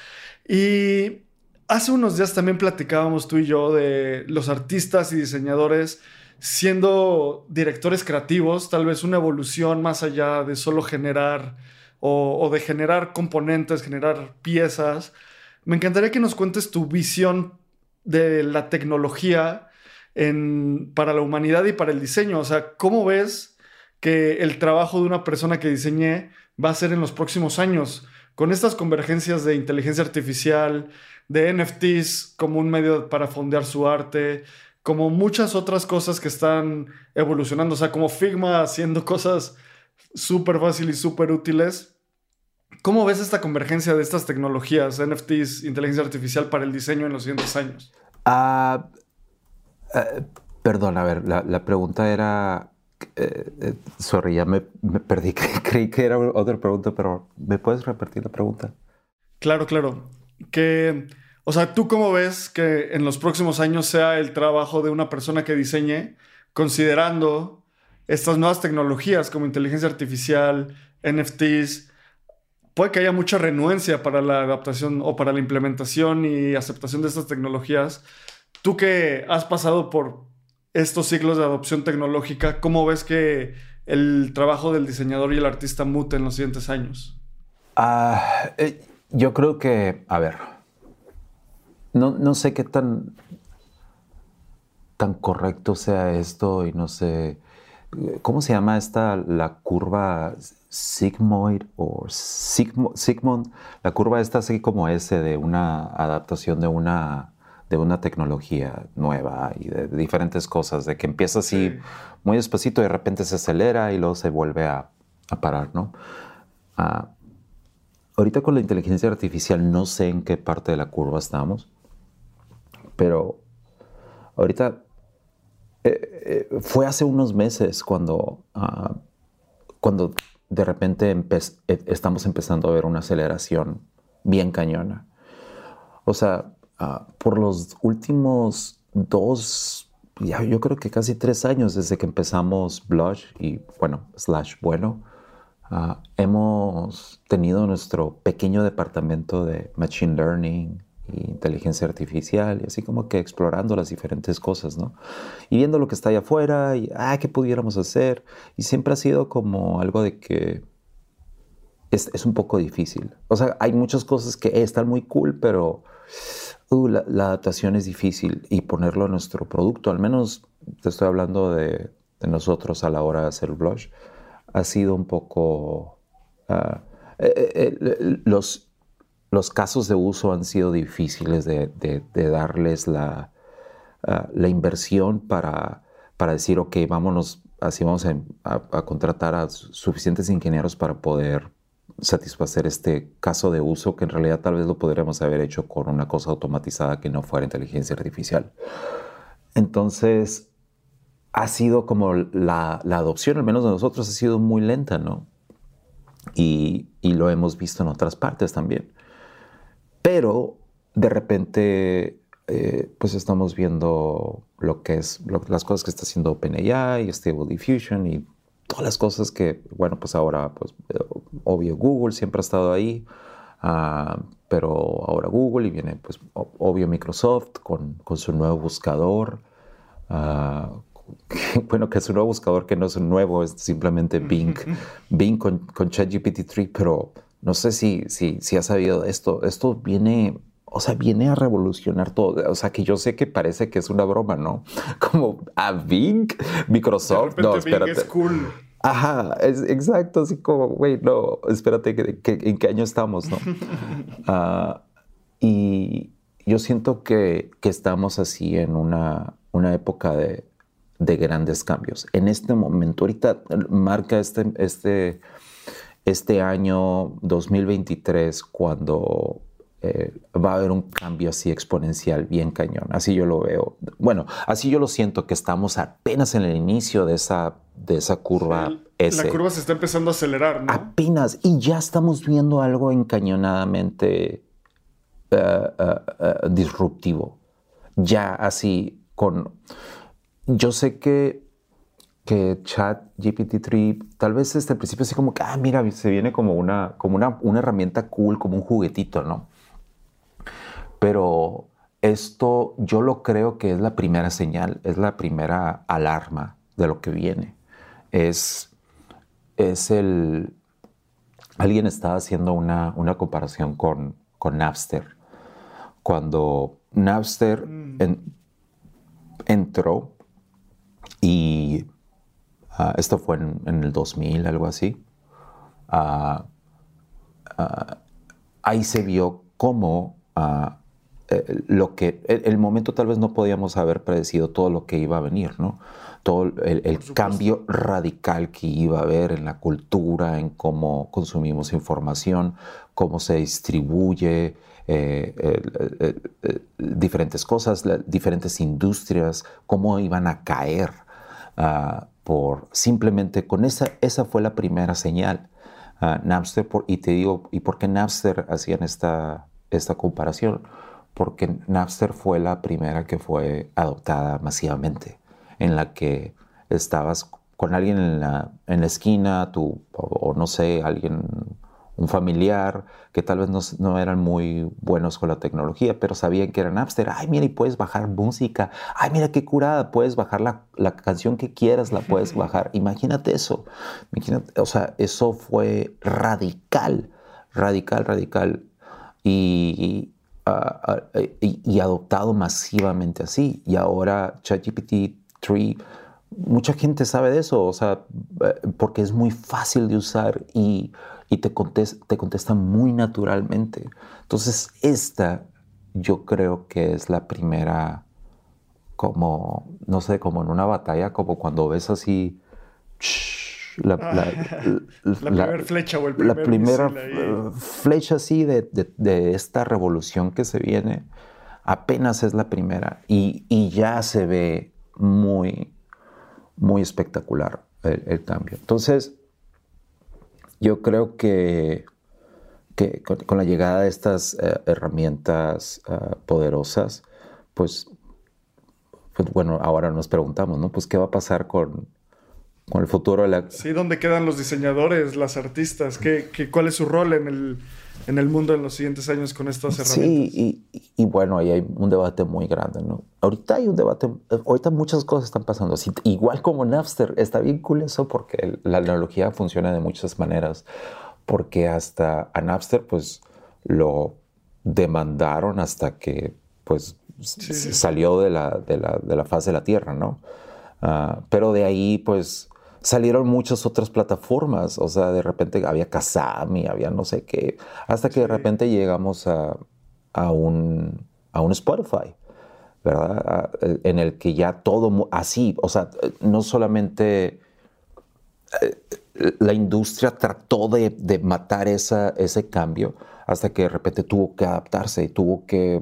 Y hace unos días también platicábamos tú y yo de los artistas y diseñadores siendo directores creativos, tal vez una evolución más allá de solo generar o, de generar componentes, generar piezas. Me encantaría que nos cuentes tu visión de la tecnología para la humanidad y para el diseño. O sea, ¿cómo ves que el trabajo de una persona que diseñe va a ser en los próximos años? Con estas convergencias de inteligencia artificial, de NFTs como un medio para fondear su arte, como muchas otras cosas que están evolucionando, o sea, como Figma haciendo cosas súper fáciles y súper útiles. ¿Cómo ves esta convergencia de estas tecnologías, NFTs, inteligencia artificial para el diseño en los siguientes años? Ah, eh, perdón, a ver, la, pregunta era... Eh, eh, sorry, ya me, me perdí. Creí que era otra pregunta, pero ¿me puedes repetir la pregunta? Claro, claro. Que o sea, ¿tú cómo ves que en los próximos años sea el trabajo de una persona que diseñe, considerando estas nuevas tecnologías como inteligencia artificial, NFTs? Puede que haya mucha renuencia para la adaptación o para la implementación y aceptación de estas tecnologías. Tú que has pasado por estos ciclos de adopción tecnológica, ¿cómo ves que el trabajo del diseñador y el artista mute en los siguientes años? Eh, yo creo que, a ver, no, sé qué tan, tan correcto sea esto y no sé. ¿Cómo se llama esta, la curva sigmoid o sigmund? La curva esta así como ese de una adaptación de una, de una tecnología nueva y de, diferentes cosas, de que empieza así muy despacito y de repente se acelera y luego se vuelve a, parar, ¿no? Ah, ahorita con la inteligencia artificial no sé en qué parte de la curva estamos. Pero ahorita eh, eh, fue hace unos meses cuando, ah, cuando de repente eh, estamos empezando a ver una aceleración bien cañona. O sea, ah, por los últimos dos, ya, yo creo que casi tres años desde que empezamos Blush y bueno, slash bueno, ah, hemos tenido nuestro pequeño departamento de Machine Learning, inteligencia artificial y así como que explorando las diferentes cosas, ¿no? Y viendo lo que está allá afuera y, ah, ¿qué pudiéramos hacer? Y siempre ha sido como algo de que es, es un poco difícil. O sea, hay muchas cosas que están muy cool, pero la, adaptación es difícil y ponerlo en nuestro producto, al menos te estoy hablando de, nosotros a la hora de hacer blush, ha sido un poco... Uh, los, los casos de uso han sido difíciles de, darles la, ah, la, inversión para, para decir, ok, vámonos, así vamos a, contratar a suficientes ingenieros para poder satisfacer este caso de uso que en realidad tal vez lo podríamos haber hecho con una cosa automatizada que no fuera inteligencia artificial. Entonces, ha sido como la, la adopción, al menos de nosotros, ha sido muy lenta, ¿no? Y, y, lo hemos visto en otras partes también. Pero de repente, eh, pues estamos viendo lo que es, las cosas que está haciendo OpenAI, Stable Diffusion y todas las cosas que, bueno, pues ahora, pues obvio Google siempre ha estado ahí, ah, pero ahora Google y viene, pues obvio Microsoft con, con su nuevo buscador. Ah, bueno, que es un nuevo buscador que no es un nuevo, es simplemente Bing, Bing con, con ChatGPT 3, pero no sé si, si, si has sabido esto. Esto viene, o sea, viene a revolucionar todo. O sea, que yo sé que parece que es una broma, ¿no? Como a Bing, Microsoft. no, espérate. es cool. Ajá, es, exacto, así como, güey, no, espérate, ¿en qué año estamos, no? Ah, y yo siento que, que, estamos así en una, una época de, de grandes cambios. En este momento, ahorita marca este, este, este año 2023 cuando eh, va a haber un cambio así exponencial, bien cañón. Así yo lo veo. Bueno, así yo lo siento que estamos apenas en el inicio de esa, de esa curva. La curva se está empezando a acelerar, ¿no? Apenas. Y ya estamos viendo algo encañonadamente eh, eh, disruptivo. Ya así con yo sé que, que Chat GPT-3 tal vez desde el principio así como que, ah, mira, se viene como una, como una, una herramienta cool, como un juguetito, ¿no? Pero esto yo lo creo que es la primera señal, es la primera alarma de lo que viene. Es, es el... Alguien estaba haciendo una, una comparación con, con Napster. Cuando Napster mm. entró, y ah, esto fue en, el 2000, algo así. Ah, ahí se vio cómo eh, lo que, el, momento tal vez no podíamos haber predecido todo lo que iba a venir, ¿no? Todo el, cambio radical que iba a haber en la cultura, en cómo consumimos información, cómo se distribuye, eh, diferentes cosas, diferentes industrias, cómo iban a caer Ah, por simplemente con esa, esa fue la primera señal. Uh, Napster, por, y te digo, ¿y por qué Napster hacían esta, esta comparación? Porque Napster fue la primera que fue adoptada masivamente, en la que estabas con alguien en la, en la esquina, tú, o no sé, alguien un familiar que tal vez no, eran muy buenos con la tecnología, pero sabían que eran Napster. Ay, mira, y puedes bajar música. Ay, mira qué curada, puedes bajar la, canción que quieras, la puedes bajar. Imagínate eso. o sea, eso fue radical, radical, radical. Y, ah, y, adoptado masivamente así. Y ahora ChatGPT 3 mucha gente sabe de eso, o sea, eh, porque es muy fácil de usar y y te contesta, te contesta muy naturalmente. Entonces, esta yo creo que es la primera, como, no sé, como en una batalla, como cuando ves así... La, primera flecha o el primer La primera flecha así de, de, esta revolución que se viene, apenas es la primera y, y ya se ve muy, muy espectacular el, el cambio. Entonces, yo creo que, que con, la llegada de estas eh, herramientas eh, poderosas, pues, pues, bueno, ahora nos preguntamos, ¿no? Pues, ¿qué va a pasar con, con el futuro de la... Sí, ¿dónde quedan los diseñadores, las artistas? ¿Qué, qué, cuál es su rol en el, en el mundo en los siguientes años con estas herramientas. Sí, y, bueno, ahí hay un debate muy grande, ¿no? Ahorita hay un debate, ahorita muchas cosas están pasando. igual como Napster, está bien cool eso porque la analogía funciona de muchas maneras, porque hasta a Napster pues lo demandaron hasta que pues salió de la, de, la, de la faz de la Tierra, ¿no? Ah, pero de ahí pues salieron muchas otras plataformas, o sea, de repente había Kazami, había no sé qué, hasta que de repente llegamos a, a, un, a un Spotify, ¿verdad? en el que ya todo así, o sea, no solamente eh, la industria trató de, de matar esa, ese cambio, hasta que de repente tuvo que adaptarse y tuvo que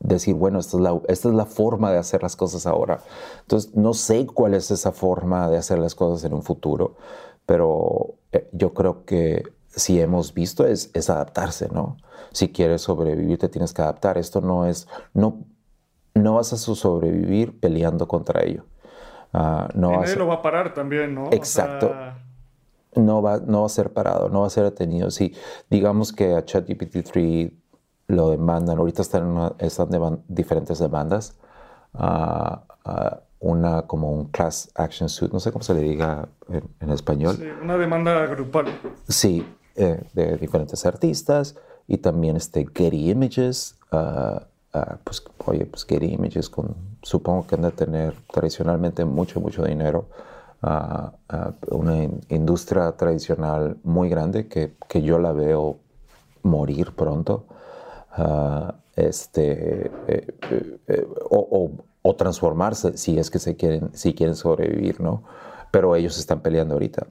decir, bueno, esta es, la, esta es la forma de hacer las cosas ahora. Entonces, no sé cuál es esa forma de hacer las cosas en un futuro, pero eh, yo creo que si hemos visto es, es adaptarse, ¿no? Si quieres sobrevivir, te tienes que adaptar. Esto no es, no, no vas a sobrevivir peleando contra ello. Uh, no y nadie lo va a parar también, ¿no? Exacto. No, va, no va a ser parado, no va a ser detenido. Si digamos que a ChatGPT-3 lo demandan, ahorita están, en están diferentes demandas, uh, uh, una como un class action suit, no sé cómo se le diga en, español. Sí, una demanda grupal. Sí, eh, de diferentes artistas y también este Getty Images, uh, uh, pues oye, pues Getty Images con, supongo que han de tener tradicionalmente mucho, mucho dinero, una industria tradicional muy grande que, que, yo la veo morir pronto, este, eh, eh, o, o o transformarse si es que se quieren, si quieren sobrevivir, ¿no? Pero ellos están peleando ahorita.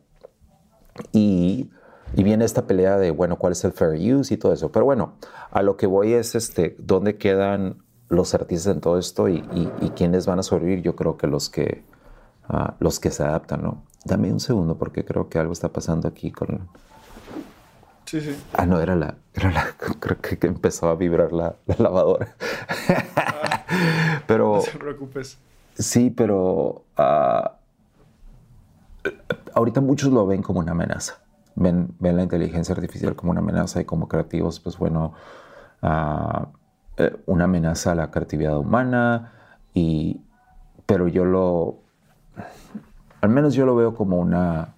Y, y, viene esta pelea de, bueno, ¿cuál es el fair use y todo eso? Pero bueno, a lo que voy es, este, ¿dónde quedan los artistas en todo esto y, y, quiénes van a sobrevivir? Yo creo que los que, uh, los que se adaptan, ¿no? Dame un segundo porque creo que algo está pasando aquí con... Sí, sí. Ah, no, era la, era la creo que empezó a vibrar la, la lavadora. pero, no te preocupes. Sí, pero uh, ahorita muchos lo ven como una amenaza. Ven, ven, la inteligencia artificial como una amenaza y como creativos, pues bueno, uh, una amenaza a la creatividad humana. Y, pero yo lo, al menos yo lo veo como una,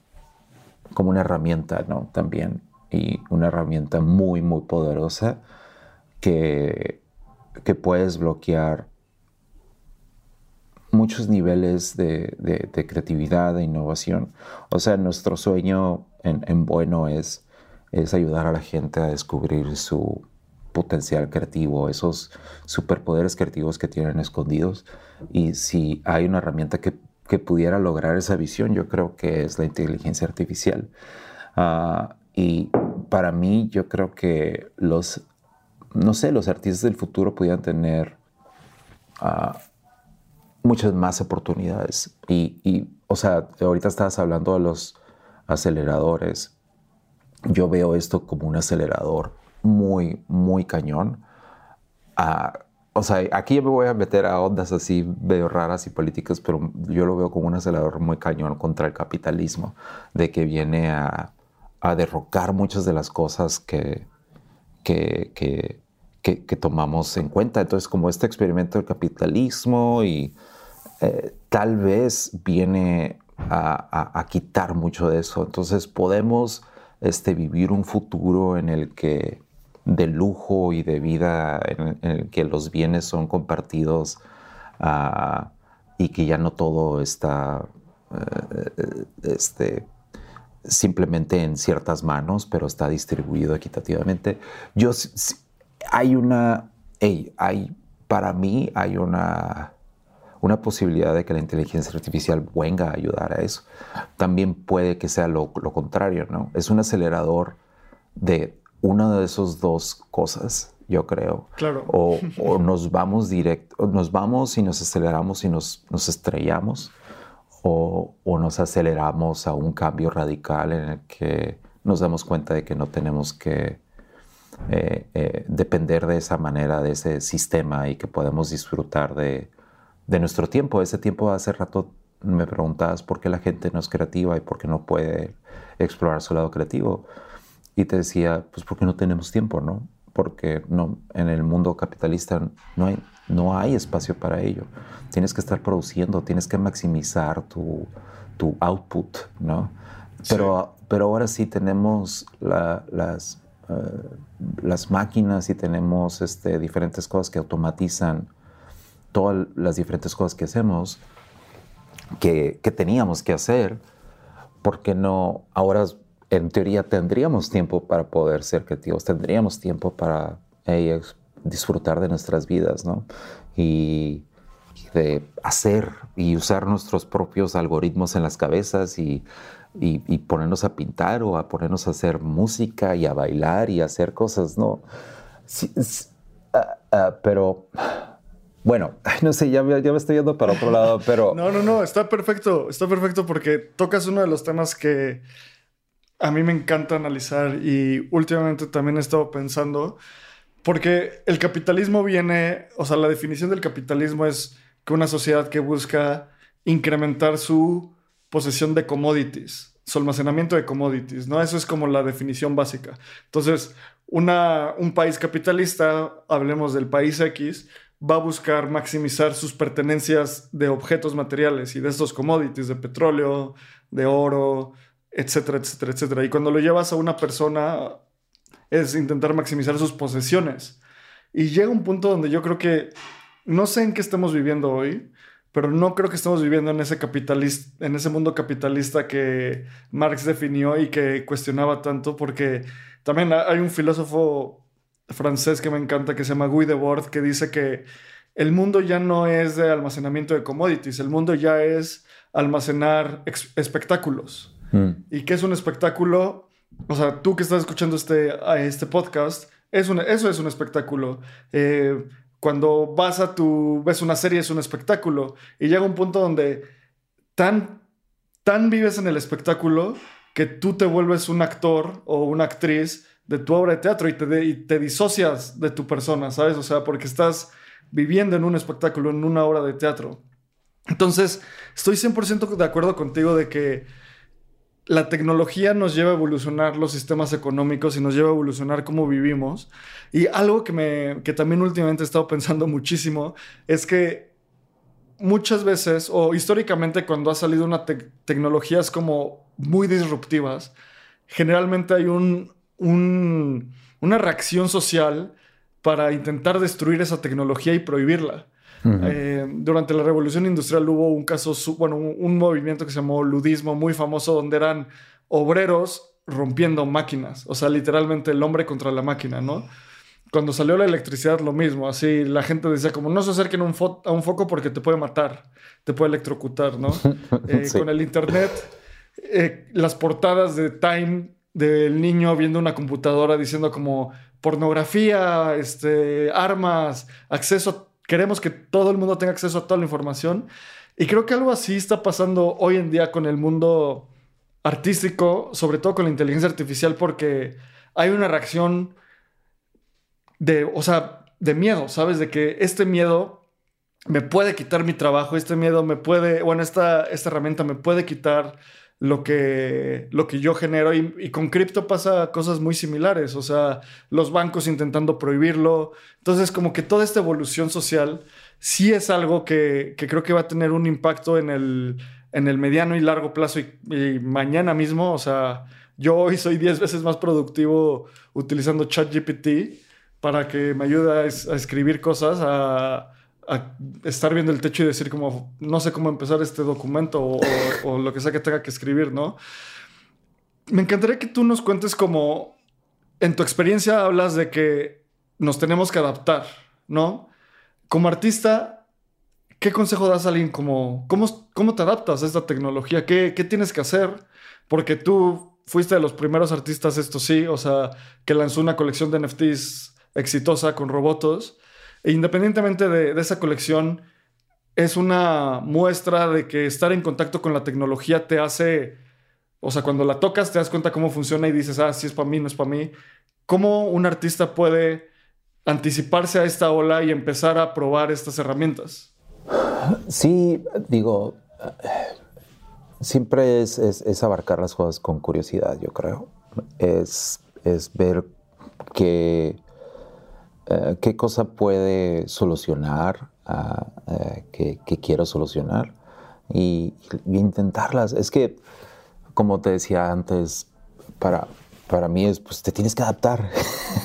como una herramienta, ¿no? También. Y una herramienta muy, muy poderosa que que puedes bloquear muchos niveles de, creatividad, de innovación. O sea, nuestro sueño en, bueno es, es ayudar a la gente a descubrir su potencial creativo, esos superpoderes creativos que tienen escondidos. Y si hay una herramienta que, pudiera lograr esa visión, yo creo que es la inteligencia artificial. Ah, y para mí, yo creo que los no sé, los artistas del futuro pudieran tener ah, muchas más oportunidades. Y, o sea, ahorita estabas hablando de los aceleradores. Yo veo esto como un acelerador muy, muy cañón. Ah, o sea, aquí yo me voy a meter a ondas así medio raras y políticas, pero yo lo veo como un acelerador muy cañón contra el capitalismo, de que viene a, a derrocar muchas de las cosas que, que, que, tomamos en cuenta. Entonces, como este experimento del capitalismo y eh, tal vez viene a, quitar mucho de eso. Entonces, podemos este, vivir un futuro en el que de lujo y de vida, en, el que los bienes son compartidos ah, y que ya no todo está eh, este, simplemente en ciertas manos, pero está distribuido equitativamente. Yo hay una, hay, para mí hay una, una posibilidad de que la inteligencia artificial venga a ayudar a eso. También puede que sea lo, contrario, ¿no? Es un acelerador de una de esas dos cosas, yo creo. Claro. O, nos vamos directo, nos vamos y nos aceleramos y nos, nos estrellamos, o, o, nos aceleramos a un cambio radical en el que nos damos cuenta de que no tenemos que eh, eh, depender de esa manera, de ese sistema y que podemos disfrutar de, de, nuestro tiempo. Ese tiempo hace rato me preguntabas por qué la gente no es creativa y por qué no puede explorar su lado creativo. Y te decía, pues porque no tenemos tiempo, ¿no? Porque no, en el mundo capitalista no hay, no hay espacio para ello. Tienes que estar produciendo, tienes que maximizar tu, tu output, ¿no? Pero, pero ahora sí tenemos las eh, las máquinas y tenemos este, diferentes cosas que automatizan todas las diferentes cosas que hacemos, que, que teníamos que hacer, porque no, ahora en teoría tendríamos tiempo para poder ser creativos, tendríamos tiempo para disfrutar de nuestras vidas, ¿no? Y, de hacer y usar nuestros propios algoritmos en las cabezas y y, ponernos a pintar o a ponernos a hacer música y a bailar y a hacer cosas, ¿no? Ah, ah, pero bueno, no sé, ya me, ya me, estoy yendo para otro lado, pero... No, no, no, está perfecto, está perfecto porque tocas uno de los temas que a mí me encanta analizar y últimamente también he estado pensando, porque el capitalismo viene, o sea, la definición del capitalismo es que una sociedad que busca incrementar su posesión de commodities, su almacenamiento de commodities, ¿no? Eso es como la definición básica. Entonces, una, un país capitalista, hablemos del país X, va a buscar maximizar sus pertenencias de objetos materiales y de estos commodities, de petróleo, de oro, etcétera, etcétera, etcétera. Y cuando lo llevas a una persona es intentar maximizar sus posesiones. Y llega un punto donde yo creo que, no sé en qué estamos viviendo hoy, pero no creo que estemos viviendo en ese, capitalista, en ese mundo capitalista que Marx definió y que cuestionaba tanto, porque también hay un filósofo francés que me encanta que se llama Guy Debord que dice que el mundo ya no es de almacenamiento de commodities, el mundo ya es almacenar espectáculos. Mm. ¿Y qué es un espectáculo? O sea, tú que estás escuchando este, este podcast, es eso es un espectáculo. Eh, cuando vas a tu, ves una serie es un espectáculo y llega un punto donde tan, tan vives en el espectáculo que tú te vuelves un actor o una actriz de tu obra de teatro y te, y te disocias de tu persona, ¿sabes? O sea, porque estás viviendo en un espectáculo, en una obra de teatro. Entonces, estoy 100% de acuerdo contigo de que la tecnología nos lleva a evolucionar los sistemas económicos y nos lleva a evolucionar cómo vivimos. Y algo que, me, que también últimamente he estado pensando muchísimo es que muchas veces, o históricamente cuando ha salido una tecnologías como muy disruptivas, generalmente hay un, una reacción social para intentar destruir esa tecnología y prohibirla. Eh, durante la revolución industrial hubo un caso, bueno, un, movimiento que se llamó ludismo muy famoso donde eran obreros rompiendo máquinas, o sea, literalmente el hombre contra la máquina, ¿no? Cuando salió la electricidad lo mismo, así la gente decía como no se acerquen a un, a un foco porque te puede matar, te puede electrocutar, ¿no? Eh, con el internet, eh, las portadas de Time del niño viendo una computadora diciendo como pornografía, este, armas, acceso a queremos que todo el mundo tenga acceso a toda la información. Y creo que algo así está pasando hoy en día con el mundo artístico, sobre todo con la inteligencia artificial, porque hay una reacción de, o sea, de miedo, ¿sabes? De que este miedo me puede quitar mi trabajo, este miedo me puede, bueno, esta, esta herramienta me puede quitar lo que, lo que yo genero. Y, con cripto pasa cosas muy similares, o sea, los bancos intentando prohibirlo. Entonces, como que toda esta evolución social sí es algo que, creo que va a tener un impacto en el, en el mediano y largo plazo y, mañana mismo, o sea, yo hoy soy 10 veces más productivo utilizando ChatGPT para que me ayude a escribir cosas, a a estar viendo el techo y decir como, no sé cómo empezar este documento o, lo que sea que tenga que escribir, ¿no? Me encantaría que tú nos cuentes como, en tu experiencia hablas de que nos tenemos que adaptar, ¿no? Como artista, ¿qué consejo das a alguien como, cómo, cómo te adaptas a esta tecnología? ¿Qué, ¿Qué tienes que hacer? Porque tú fuiste de los primeros artistas, esto sí, o sea, que lanzó una colección de NFTs exitosa con robotos. E independientemente de, esa colección, es una muestra de que estar en contacto con la tecnología te hace, o sea, cuando la tocas te das cuenta cómo funciona y dices, ah, sí es para mí, no es para mí. ¿Cómo un artista puede anticiparse a esta ola y empezar a probar estas herramientas? Sí, digo, siempre es, es, abarcar las cosas con curiosidad, yo creo. Es, es ver que eh, qué cosa puede solucionar, ah, eh, qué, quiero solucionar y, intentarlas. Es que, como te decía antes, para, para mí es, pues te tienes que adaptar.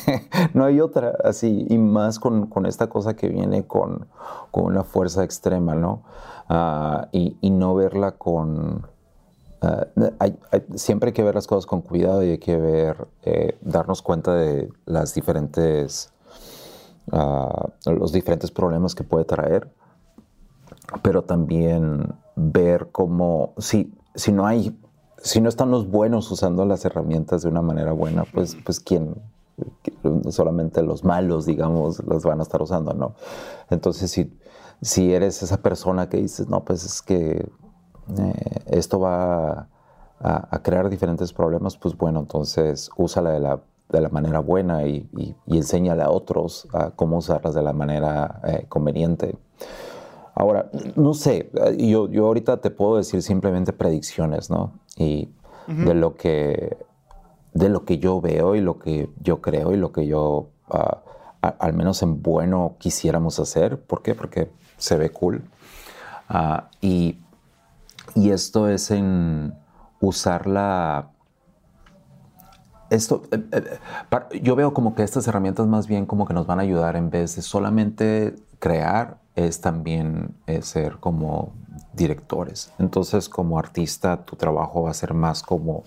no hay otra, así, y más con, con esta cosa que viene con, con una fuerza extrema, ¿no? Ah, y, y, no verla con... Ah, siempre hay que ver las cosas con cuidado y hay que ver, eh, darnos cuenta de las diferentes los diferentes problemas que puede traer, pero también ver cómo, si, si no hay, si no están los buenos usando las herramientas de una manera buena, pues, pues quién, solamente los malos, digamos, las van a estar usando, ¿no? Entonces, si, si eres esa persona que dices, no, pues es que eh, esto va a, crear diferentes problemas, pues bueno, entonces úsala de la, de la manera buena y, y, enséñale a otros a cómo usarlas de la manera eh, conveniente. Ahora, no sé, yo, yo ahorita te puedo decir simplemente predicciones, ¿no? Y de lo que de lo que yo veo y lo que yo creo y lo que yo ah, al menos en bueno quisiéramos hacer. ¿Por qué? Porque se ve cool. Ah, y, y, esto es en usar la... Esto, eh, eh, yo veo como que estas herramientas más bien como que nos van a ayudar en vez de solamente crear, es también eh, ser como directores. Entonces como artista tu trabajo va a ser más como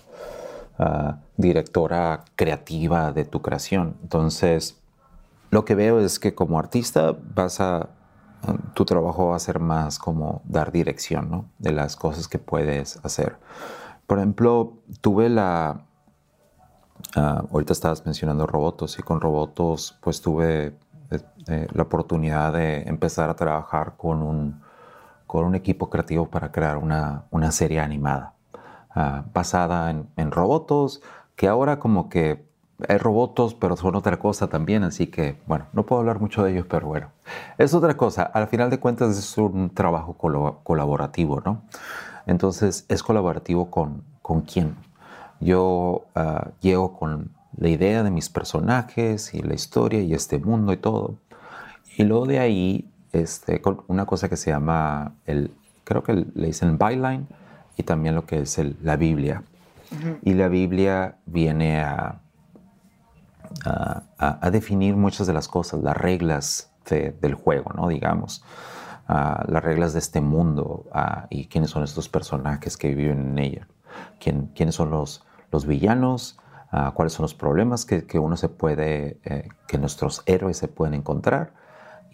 ah, directora creativa de tu creación. Entonces lo que veo es que como artista vas a, tu trabajo va a ser más como dar dirección ¿no? de las cosas que puedes hacer. Por ejemplo, tuve la, ah, ahorita estabas mencionando robots y con robots pues tuve eh, eh, la oportunidad de empezar a trabajar con un, con un equipo creativo para crear una, una serie animada ah, basada en, en robots que ahora como que hay robots, pero son otra cosa también, así que, bueno, no puedo hablar mucho de ellos, pero bueno, es otra cosa. Al final de cuentas es un trabajo colaborativo, ¿no? Entonces, ¿es colaborativo con, con quién? Yo uh, llego con la idea de mis personajes y la historia y este mundo y todo. Y luego de ahí, este, con una cosa que se llama, el, creo que le dicen byline y también lo que es la Biblia. Y la Biblia viene a a, definir muchas de las cosas, las reglas del juego, ¿no? Digamos, las reglas de este mundo y quiénes son estos personajes que viven en ella, quién, quiénes son los, los villanos, cuáles son los problemas que, que uno se puede, eh, que nuestros héroes se pueden encontrar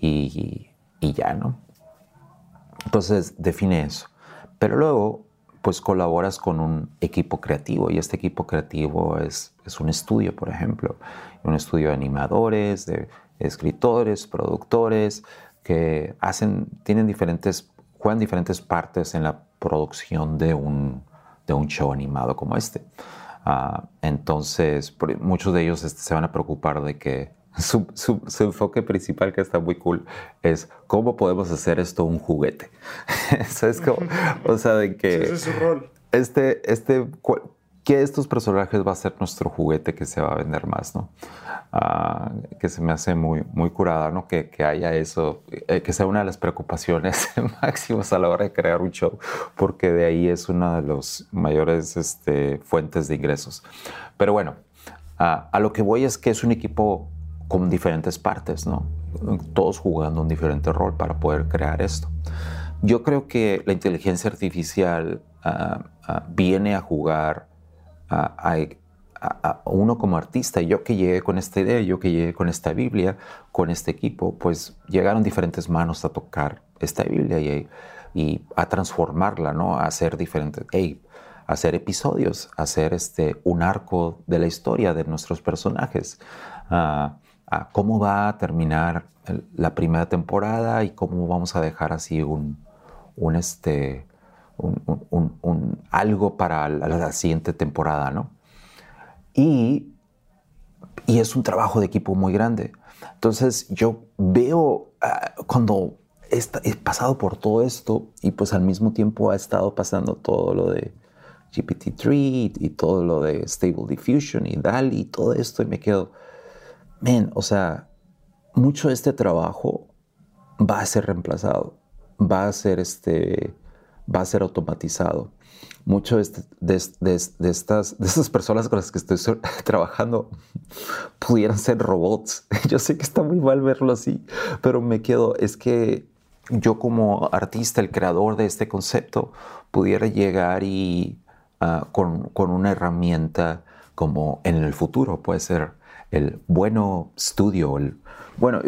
y, y ya, ¿no? Entonces define eso. Pero luego pues colaboras con un equipo creativo y este equipo creativo es, es un estudio, por ejemplo, un estudio de animadores, de escritores, productores, que hacen, tienen diferentes, juegan diferentes partes en la producción de un, de un show animado como este. Ah, entonces, muchos de ellos este, se van a preocupar de que su, su, enfoque principal, que está muy cool, es cómo podemos hacer esto un juguete. Eso es como, o sea, de que... ese es su rol. Este, este, ¿qué de estos personajes va a ser nuestro juguete que se va a vender más, no? Ah, que se me hace muy, muy curada, ¿no? Que, que haya eso, eh, que sea una de las preocupaciones máximas a la hora de crear un show, porque de ahí es una de las mayores este, fuentes de ingresos. Pero bueno, a lo que voy es que es un equipo con diferentes partes, ¿no? Todos jugando un diferente rol para poder crear esto. Yo creo que la inteligencia artificial ah, ah, viene a jugar a, uno como artista. Yo que llegué con esta idea, yo que llegué con esta Biblia, con este equipo, pues llegaron diferentes manos a tocar esta Biblia y, a transformarla, ¿no? A hacer diferentes, a hacer episodios, hacer este, un arco de la historia de nuestros personajes. Cómo va a terminar la primera temporada y cómo vamos a dejar así un, un este, un, algo para la, siguiente temporada, ¿no? Y, y, es un trabajo de equipo muy grande. Entonces yo veo ah, cuando he, pasado por todo esto y pues al mismo tiempo ha estado pasando todo lo de GPT-3 y todo lo de Stable Diffusion y DALI y todo esto y me quedo, men, o sea, mucho de este trabajo va a ser reemplazado, va a ser, este, va a ser automatizado. Mucho de, este, de, estas, de estas personas con las que estoy trabajando pudieran ser robots. Yo sé que está muy mal verlo así, pero me quedo, es que yo como artista, el creador de este concepto, pudiera llegar y ah, con, con una herramienta como en el futuro puede ser el bueno estudio, el, bueno,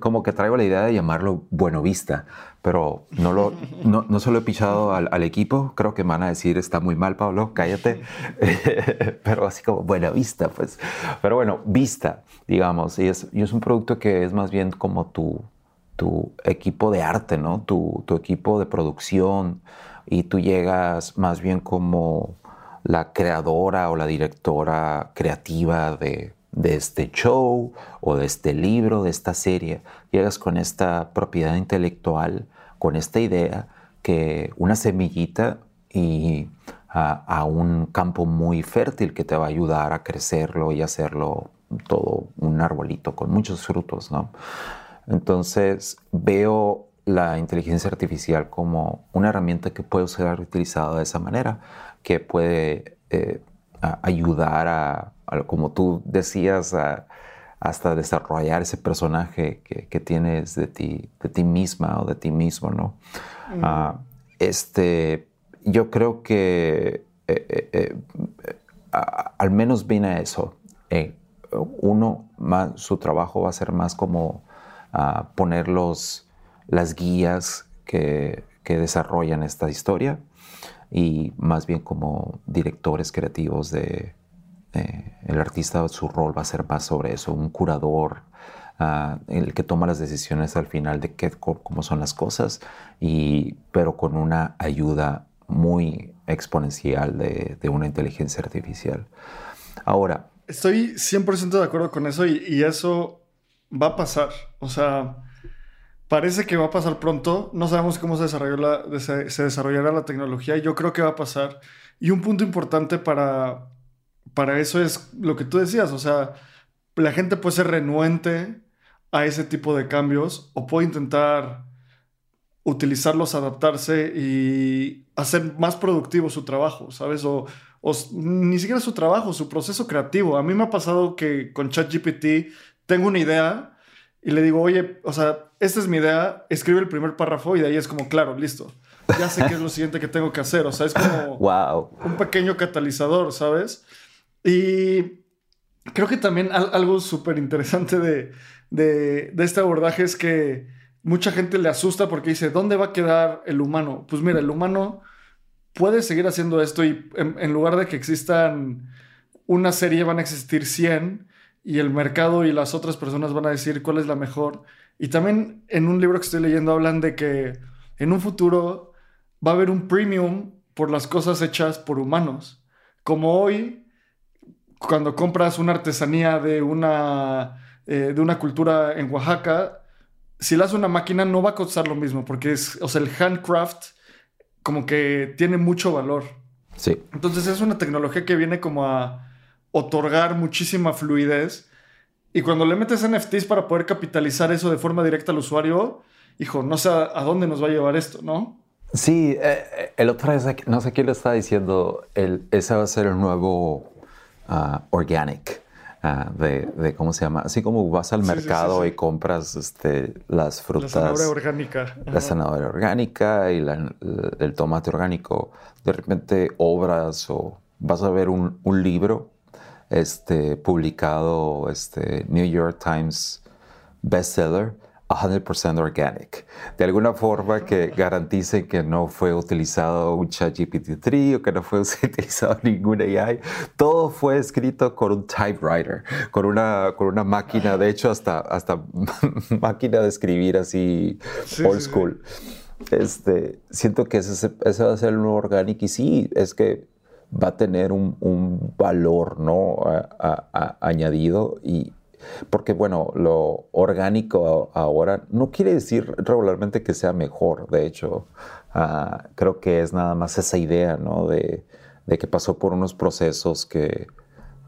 como que traigo la idea de llamarlo Bueno Vista, pero no, lo, no, no se lo he pichado al, equipo. Creo que me van a decir, está muy mal, Pablo, cállate. pero así como Buena Vista, pues. Pero bueno, Vista, digamos. Y es, y es un producto que es más bien como tu, tu equipo de arte, ¿no? Tu, tu equipo de producción. Y tú llegas más bien como la creadora o la directora creativa de, de este show o de este libro, de esta serie. Llegas con esta propiedad intelectual, con esta idea que una semillita y a, un campo muy fértil que te va a ayudar a crecerlo y hacerlo todo un arbolito con muchos frutos, ¿no? Entonces veo la inteligencia artificial como una herramienta que puede ser utilizada de esa manera, que puede eh, ayudar a, como tú decías, hasta desarrollar ese personaje que, tienes de ti, de ti misma o de ti mismo, ¿no? Mm. Ah, este, yo creo que eh, eh, al menos viene a eso. uno, más, su trabajo va a ser más como ah, poner los, las guías que, que desarrollan esta historia y más bien como directores creativos de el artista su rol va a ser más sobre eso, un curador, ah, el que toma las decisiones al final de qué, cómo son las cosas, y, pero con una ayuda muy exponencial de, una inteligencia artificial. Ahora. Estoy 100% de acuerdo con eso y, eso va a pasar. O sea, Parece que va a pasar pronto. No sabemos cómo se, la, se, desarrollará la tecnología. Yo creo que va a pasar. Y un punto importante para, para eso es lo que tú decías. O sea, la gente puede ser renuente a ese tipo de cambios o puede intentar utilizarlos, adaptarse y hacer más productivo su trabajo, ¿sabes? O, o ni siquiera su trabajo, su proceso creativo. A mí me ha pasado que con ChatGPT tengo una idea y le digo, oye, o sea, esta es mi idea, escribe el primer párrafo y de ahí es como, claro, listo. Ya sé qué es lo siguiente que tengo que hacer. O sea, es como wow. un pequeño catalizador, ¿sabes? Y creo que también algo súper interesante de, de, este abordaje es que mucha gente le asusta porque dice, ¿dónde va a quedar el humano? Pues mira, el humano puede seguir haciendo esto y en, en lugar de que existan una serie van a existir 100 y el mercado y las otras personas van a decir cuál es la mejor. Y también en un libro que estoy leyendo hablan de que en un futuro va a haber un premium por las cosas hechas por humanos. Como hoy, cuando compras una artesanía de una, eh, de una cultura en Oaxaca, si la hace una máquina no va a costar lo mismo, porque es, o sea, el handcraft como que tiene mucho valor. Sí. Entonces es una tecnología que viene como a otorgar muchísima fluidez. Y cuando le metes NFTs para poder capitalizar eso de forma directa al usuario, hijo, no sé a, dónde nos va a llevar esto, ¿no? Sí, eh, el otro es, no sé quién lo está diciendo, el, ese va a ser el nuevo uh, organic. Uh, de, de, cómo se llama, así como vas al mercado y compras este, las frutas. La zanahoria orgánica. La zanahoria orgánica y el tomate orgánico. De repente obras o vas a ver un, un libro este, publicado este, New York Times bestseller, 100% organic. De alguna forma que garantice que no fue utilizado un ChatGPT-3 o que no fue utilizado ninguna AI. Todo fue escrito con un typewriter, con una, con una máquina, de hecho hasta, hasta máquina de escribir así old school. Este, siento que ese, ese va a ser el nuevo organic y sí, es que va a tener un, valor ¿no? añadido y porque bueno, lo orgánico ahora no quiere decir regularmente que sea mejor, de hecho, ah, creo que es nada más esa idea ¿no? de, que pasó por unos procesos que,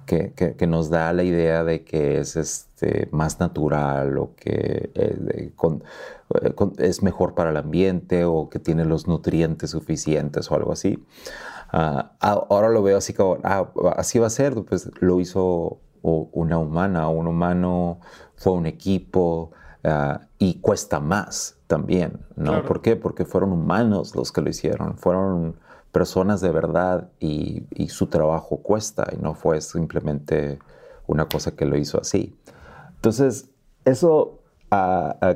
que, nos da la idea de que es este, más natural o que eh, eh, es mejor para el ambiente o que tiene los nutrientes suficientes o algo así. Ah, ahora lo veo así como, ah, así va a ser, pues lo hizo una humana, un humano fue un equipo ah, y cuesta más también, ¿no? ¿Por qué? Porque fueron humanos los que lo hicieron, fueron personas de verdad y, y su trabajo cuesta y no fue simplemente una cosa que lo hizo así. Entonces, eso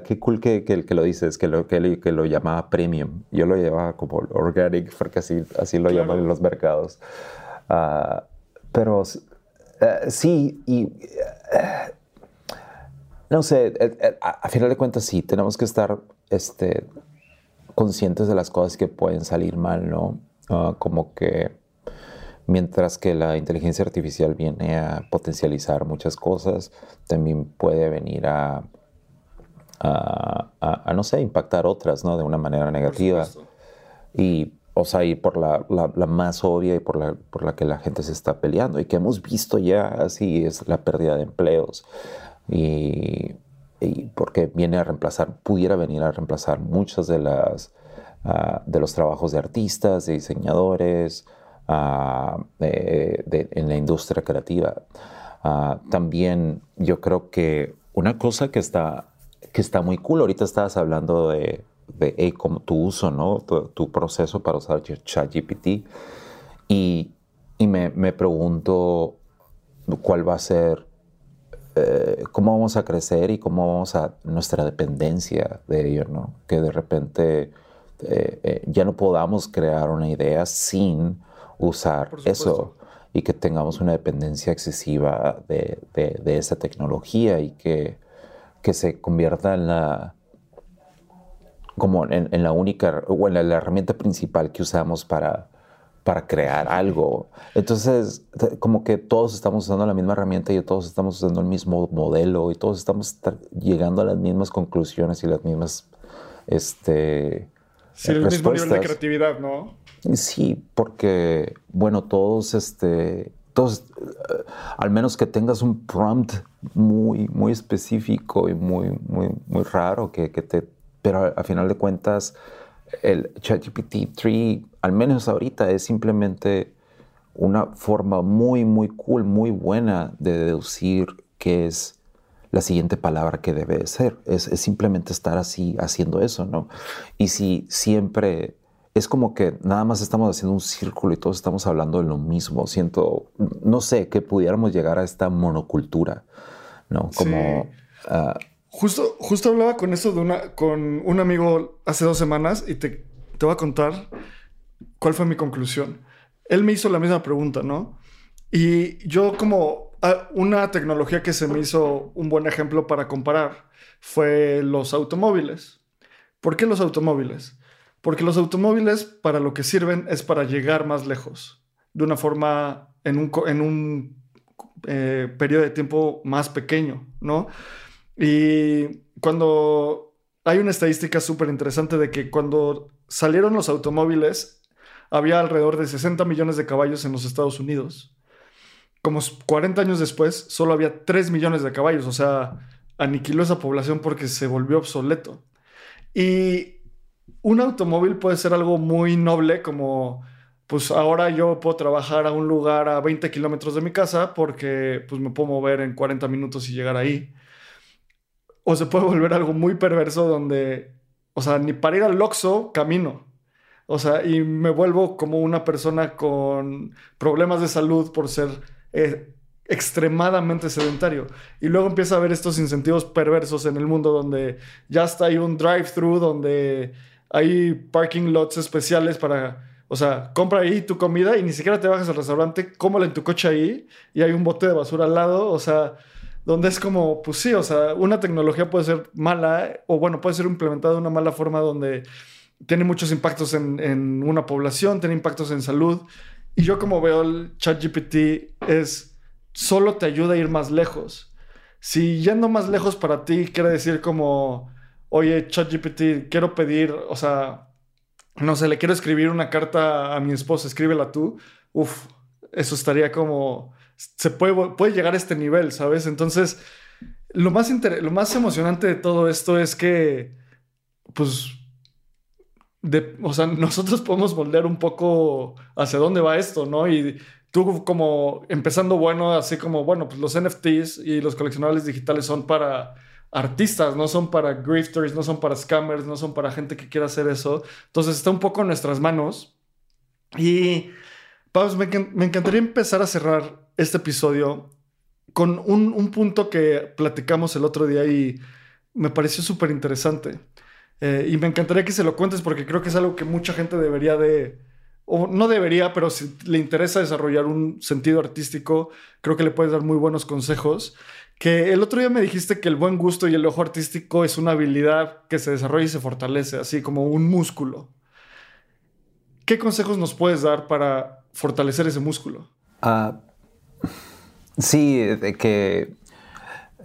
qué cool que, que, lo dices, que lo, que, que, lo llamaba premium. Yo lo llevaba como organic porque así, así lo llaman en los mercados. Pero eh, sí, y eh, no sé, eh, a, final de cuentas sí, tenemos que estar este, conscientes de las cosas que pueden salir mal, ¿no? Ah, como que mientras que la inteligencia artificial viene a potencializar muchas cosas, también puede venir a, a, no sé, impactar otras, ¿no? De una manera negativa. Y, o sea, y por la, la, más obvia y por la, por la que la gente se está peleando y que hemos visto ya así es la pérdida de empleos. Y, y porque viene a reemplazar, pudiera venir a reemplazar muchos de, las, ah, de los trabajos de artistas, de diseñadores, ah, en la industria creativa. Ah, también yo creo que una cosa que está, que está muy cool, ahorita estabas hablando de, de como tu uso, ¿no? Tu, proceso para usar ChatGPT. Y, y me, me pregunto cuál va a ser eh, cómo vamos a crecer y cómo vamos a nuestra dependencia de ello, ¿no? Que de repente eh, eh, ya no podamos crear una idea sin usar eso y que tengamos una dependencia excesiva de, de, esa tecnología y que, que, se convierta en la como en, en la única o en la herramienta principal que usamos para, para crear algo. Entonces, como que todos estamos usando la misma herramienta y todos estamos usando el mismo modelo y todos estamos llegando a las mismas conclusiones y las mismas, este... Sí, el mismo nivel de creatividad, ¿no? Sí, porque, bueno, todos, este, todos, eh, al menos que tengas un prompt muy, muy específico y muy, muy, muy raro, que, que te, pero a final de cuentas, el ChatGPT 3, al menos ahorita, es simplemente una forma muy, muy cool, muy buena de deducir qué es la siguiente palabra que debe ser. Es, simplemente estar así haciendo eso, ¿no? Y si siempre es como que nada más estamos haciendo un círculo y todos estamos hablando de lo mismo. Siento, no sé, que pudiéramos llegar a esta monocultura, ¿no? Como ah, Justo, justo hablaba con eso de una, con un amigo hace dos semanas y te, te voy a contar cuál fue mi conclusión. Él me hizo la misma pregunta, ¿no? Y yo como ah, una tecnología que se me hizo un buen ejemplo para comparar fue los automóviles. ¿Por qué los automóviles? Porque los automóviles para lo que sirven es para llegar más lejos, de una forma, en un, en un eh, periodo de tiempo más pequeño, ¿no? Y cuando hay una estadística súper interesante de que cuando salieron los automóviles, había alrededor de 60 millones de caballos en los Estados Unidos. Como 40 años después, solo había 3 millones de caballos, o sea, aniquiló esa población porque se volvió obsoleto. Y un automóvil puede ser algo muy noble, como pues ahora yo puedo trabajar a un lugar a 20 kilómetros de mi casa porque pues me puedo mover en 40 minutos y llegar ahí o se puede volver algo muy perverso donde, o sea, ni para ir al Loxo camino. O sea, y me vuelvo como una persona con problemas de salud por ser eh, extremadamente sedentario. Y luego empieza a haber estos incentivos perversos en el mundo donde ya está ahí un drive-thru, donde hay parking lots especiales para, o sea, compra ahí tu comida y ni siquiera te bajas al restaurante, cómola en tu coche ahí y hay un bote de basura al lado. O sea, donde es como, pues sí, o sea, una tecnología puede ser mala o bueno, puede ser implementada de una mala forma donde tiene muchos impactos en, una población, tiene impactos en salud. Y yo como veo el ChatGPT es, solo te ayuda a ir más lejos. Si yendo más lejos para ti quiere decir como, oye, ChatGPT, quiero pedir, o sea, no sé, le quiero escribir una carta a mi esposa, escríbela tú. Uf, eso estaría como se puede, puede llegar a este nivel, ¿sabes? Entonces, lo más, lo más emocionante de todo esto es que, pues, de, o sea, nosotros podemos moldear un poco hacia dónde va esto, ¿no? Y tú como empezando bueno, así como, bueno, pues los NFTs y los coleccionables digitales son para artistas, no son para grifters, no son para scammers, no son para gente que quiera hacer eso. Entonces está un poco en nuestras manos. Y, Me, me encantaría empezar a cerrar este episodio con un, punto que platicamos el otro día y me pareció súper interesante. Eh, y me encantaría que se lo cuentes porque creo que es algo que mucha gente debería de, o no debería, pero si le interesa desarrollar un sentido artístico, creo que le puedes dar muy buenos consejos. Que el otro día me dijiste que el buen gusto y el ojo artístico es una habilidad que se desarrolla y se fortalece, así como un músculo. ¿Qué consejos nos puedes dar para fortalecer ese músculo. Ah, sí, de que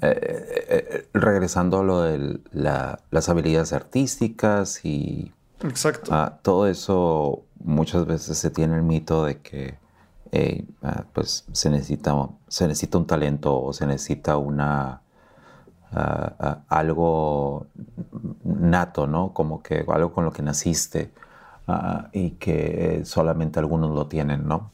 eh, eh, regresando a lo de las habilidades artísticas y Exacto. Todo eso muchas veces se tiene el mito de que ah, pues se necesita, se necesita un talento o se necesita una ah, algo nato, ¿no? Como que algo con lo que naciste y que solamente algunos lo tienen, ¿no?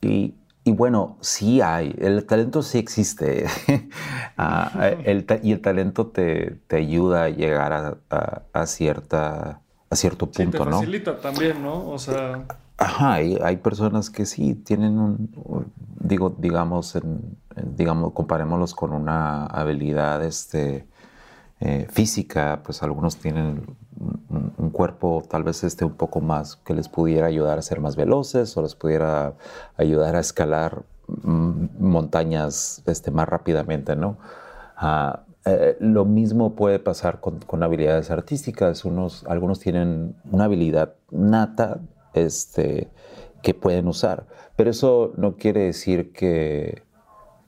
Y, y bueno, sí hay, el talento sí existe y el talento te, te, ayuda a llegar a, a cierta a cierto punto, sí, te facilita también, ¿no? O sea... Ajá, hay, hay, personas que sí tienen un, digo, digamos, en, digamos, comparémoslos con una habilidad este, eh, física, pues algunos tienen un, cuerpo tal vez este un poco más que les pudiera ayudar a ser más veloces o les pudiera ayudar a escalar mm, montañas este, más rápidamente, ¿no? Uh, eh, lo mismo puede pasar con, habilidades artísticas. Unos, algunos tienen una habilidad nata este, que pueden usar, pero eso no quiere decir que,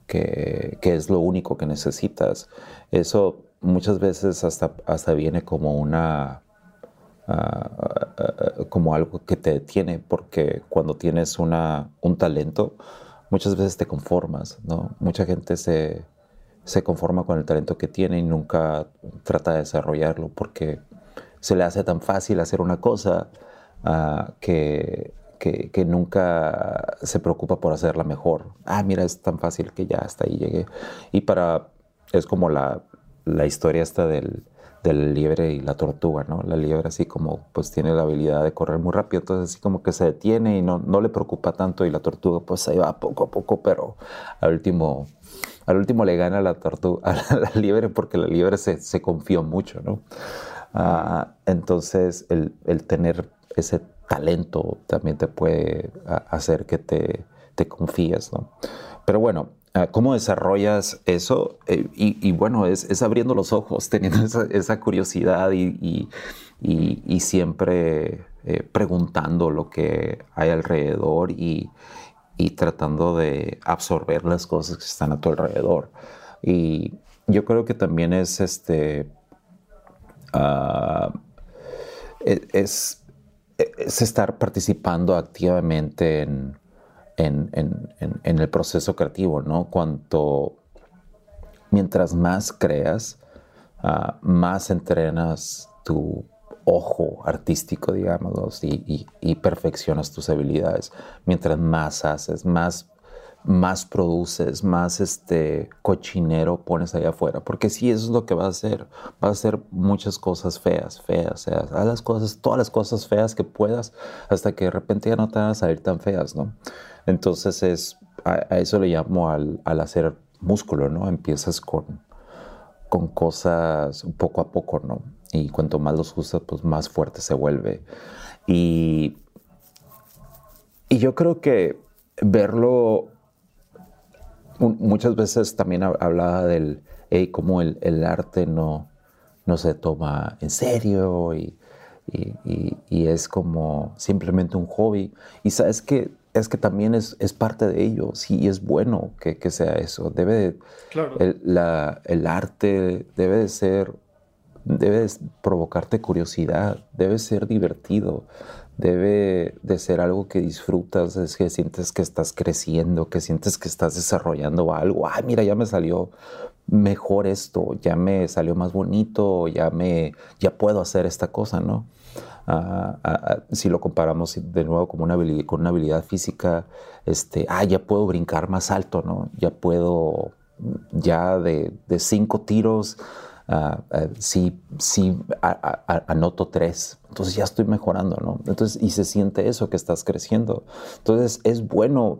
que, es lo único que necesitas. Eso muchas veces hasta, hasta viene como una... Ah, ah, ah, como algo que te detiene, porque cuando tienes una, un talento, muchas veces te conformas, ¿no? Mucha gente se, se conforma con el talento que tiene y nunca trata de desarrollarlo porque se le hace tan fácil hacer una cosa ah, que, que, nunca se preocupa por hacerla mejor. Ah, mira, es tan fácil que ya hasta ahí llegué. Y para, es como la, la historia esta del, del liebre y la tortuga, ¿no? La liebre así como pues tiene la habilidad de correr muy rápido, entonces así como que se detiene y no, no le preocupa tanto y la tortuga pues ahí va poco a poco, pero al último al último le gana la tortuga, a la, liebre porque la liebre se, se confió mucho, ¿no? Ah, entonces, el, el, tener ese talento también te puede hacer que te, te confíes, ¿no? Pero bueno, ¿cómo desarrollas eso? Eh, y, bueno, es, abriendo los ojos, teniendo esa, curiosidad y, siempre eh, preguntando lo que hay alrededor y, tratando de absorber las cosas que están a tu alrededor. Y yo creo que también es este. Ah, e, es, es, estar participando activamente en, en, en, en, el proceso creativo, ¿no? Cuanto. Mientras más creas, ah, más entrenas tu ojo artístico, digamos, y, y, perfeccionas tus habilidades. Mientras más haces, más, más produces, más este cochinero pones allá afuera. Porque si eso es lo que vas a hacer. Vas a hacer muchas cosas feas, feas, feas. Las cosas, todas las cosas feas que puedas, hasta que de repente ya no te van a salir tan feas, ¿no? Entonces es, a, eso le llamo al, al hacer músculo, ¿no? Empiezas con, con cosas poco a poco, ¿no? y cuanto más los usas, pues más fuerte se vuelve. Y, y yo creo que verlo, muchas veces también hablaba del, hey, cómo el, el, arte no, no se toma en serio y, y, y, es como simplemente un hobby. Y sabes que es que también es, es parte de ello, sí, y es bueno que, que sea eso. Debe claro. el, la, el arte debe de ser debe provocarte curiosidad, debe ser divertido, debe de ser algo que disfrutas, es que sientes que estás creciendo, que sientes que estás desarrollando algo. Ay, mira, ya me salió mejor esto, ya me salió más bonito, ya me, ya puedo hacer esta cosa, ¿no? Ah, ah, ah, si lo comparamos de nuevo con una habilidad, con una habilidad física, este, ah, ya puedo brincar más alto, ¿no? Ya puedo, ya de, de cinco tiros, uh, sí, sí anoto tres, entonces ya estoy mejorando, ¿no? Entonces, y se siente eso que estás creciendo. Entonces, es bueno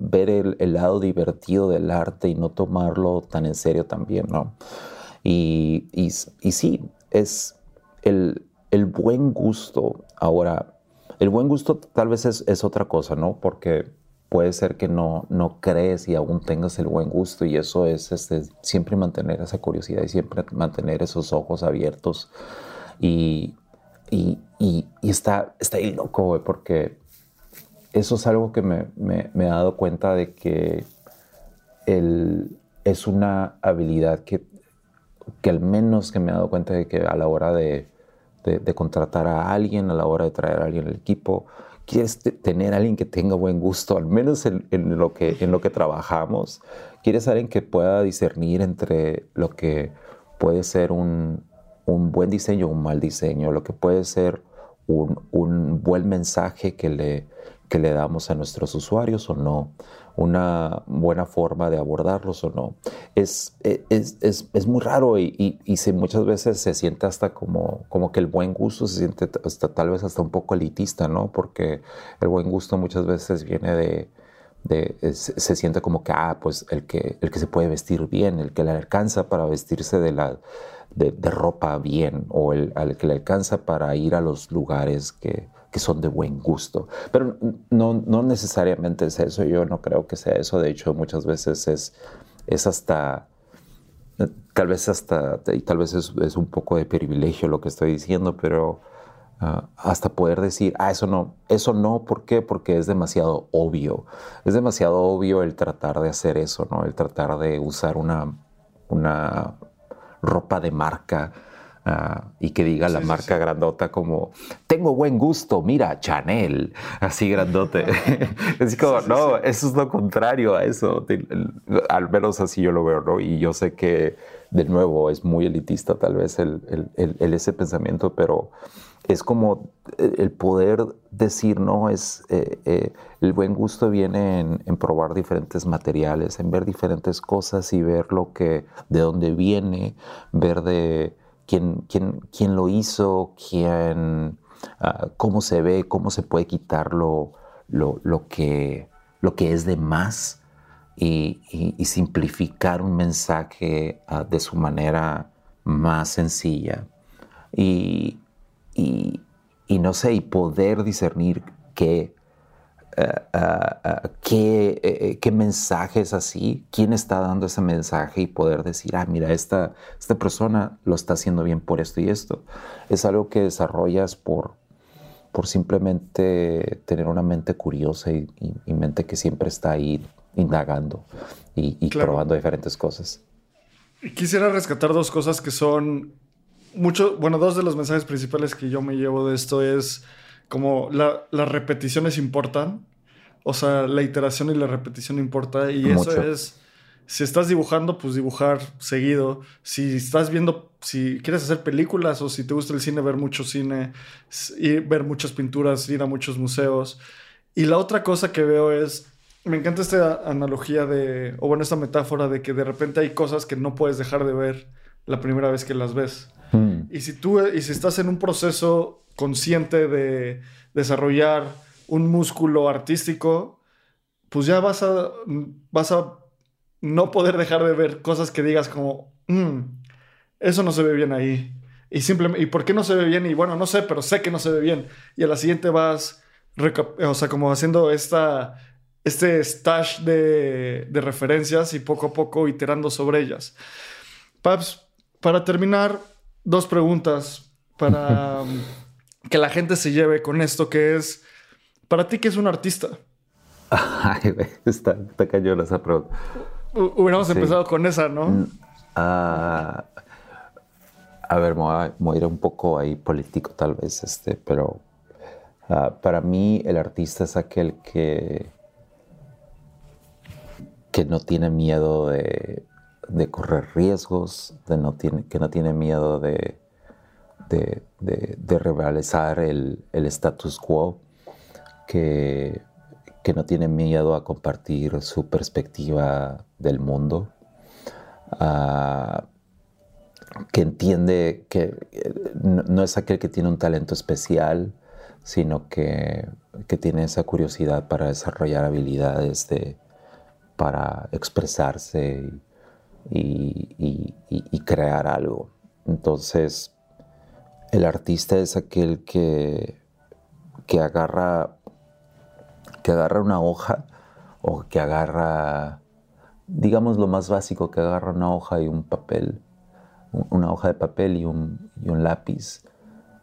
ver el, lado divertido del arte y no tomarlo tan en serio también, ¿no? Y, y sí, es el, el, buen gusto. Ahora, el buen gusto tal vez es, es otra cosa, ¿no? Porque puede ser que no, no crees y aún tengas el buen gusto y eso es este, siempre mantener esa curiosidad y siempre mantener esos ojos abiertos y, y, y, está, está ahí loco, porque eso es algo que me, me, he dado cuenta de que el, es una habilidad que, que al menos que me he dado cuenta de que a la hora de, de, contratar a alguien, a la hora de traer a alguien al equipo, quieres tener alguien que tenga buen gusto, al menos en, en, lo, que, en lo que trabajamos. Quieres alguien que pueda discernir entre lo que puede ser un, un buen diseño o un mal diseño, lo que puede ser un, un buen mensaje que le, que le damos a nuestros usuarios o no, una buena forma de abordarlos o no. Es, es, es, es muy raro y, y, y muchas veces se siente hasta como, como que el buen gusto se siente hasta, tal vez hasta un poco elitista, ¿no? Porque el buen gusto muchas veces viene de, de, se siente como que, ah, pues el que, el que se puede vestir bien, el que le alcanza para vestirse de, la, de, ropa bien, o el, que le alcanza para ir a los lugares que, que son de buen gusto. Pero no, no necesariamente es eso, yo no creo que sea eso, de hecho muchas veces es, es hasta tal vez hasta, tal vez es, es, un poco de privilegio lo que estoy diciendo, pero Ah, hasta poder decir, ah, eso no, eso no, ¿por qué? Porque es demasiado obvio. Es demasiado obvio el tratar de hacer eso, ¿no? El tratar de usar una, una ropa de marca ah, y que diga la marca grandota como, tengo buen gusto, mira, Chanel, así grandote. es como, no, eso es lo contrario a eso. Al menos así yo lo veo, ¿no? Y yo sé que, de nuevo, es muy elitista tal vez el, el, el ese pensamiento, pero es como eh, el poder decir, no, es eh, eh, el buen gusto viene en, probar diferentes materiales, en ver diferentes cosas y ver lo que, de dónde viene, ver de quién, quién, quién lo hizo, quién, ah, cómo se ve, cómo se puede quitar lo, lo, que, lo que es de más y, simplificar un mensaje ah, de su manera más sencilla. Y, y, no sé, y poder discernir qué, eh, qué, qué, mensaje así, quién está dando ese mensaje y poder decir, ah, mira, esta, esta persona lo está haciendo bien por esto y esto. Es algo que desarrollas por, por simplemente tener una mente curiosa y, mente que siempre está ahí indagando y, probando diferentes cosas. Quisiera rescatar dos cosas que son mucho, bueno, dos de los mensajes principales que yo me llevo de esto es como las repeticiones importan. O sea, la iteración y la repetición importa. Y eso es, si estás dibujando, pues dibujar seguido. Si estás viendo, si quieres hacer películas o si te gusta el cine, ver mucho cine, y ver muchas pinturas, ir a muchos museos. Y la otra cosa que veo es, me encanta esta analogía de, o bueno, esta metáfora de que de repente hay cosas que no puedes dejar de ver la primera vez que las ves. Hmm. Y si tú y si estás en un proceso consciente de desarrollar un músculo artístico, pues ya vas a, vas a no poder dejar de ver cosas que digas como, mm, eso no se ve bien ahí. Y simplemente, ¿y por qué no se ve bien? Y bueno, no sé, pero sé que no se ve bien. Y a la siguiente vas, o sea, como haciendo esta, este stash de, de referencias y poco a poco iterando sobre ellas. Paps, para terminar, dos preguntas para que la gente se lleve con esto, que es, para ti, ¿qué es un artista? Ay, está, está cañón esa pregunta. Hubiéramos empezado con esa, ¿no? Ah, a ver, me voy a, ir un poco ahí político tal vez, este, pero ah, para mí el artista es aquel que, que no tiene miedo de, de correr riesgos, de no tiene, que no tiene miedo de, de, de, el, status quo, que, no tiene miedo a compartir su perspectiva del mundo, que entiende que no, es aquel que tiene un talento especial, sino que, tiene esa curiosidad para desarrollar habilidades de, para expresarse y, crear algo. Entonces, el artista es aquel que, que, agarra, que agarra una hoja o que agarra, digamos lo más básico, que agarra una hoja y un papel, una hoja de papel y un, lápiz,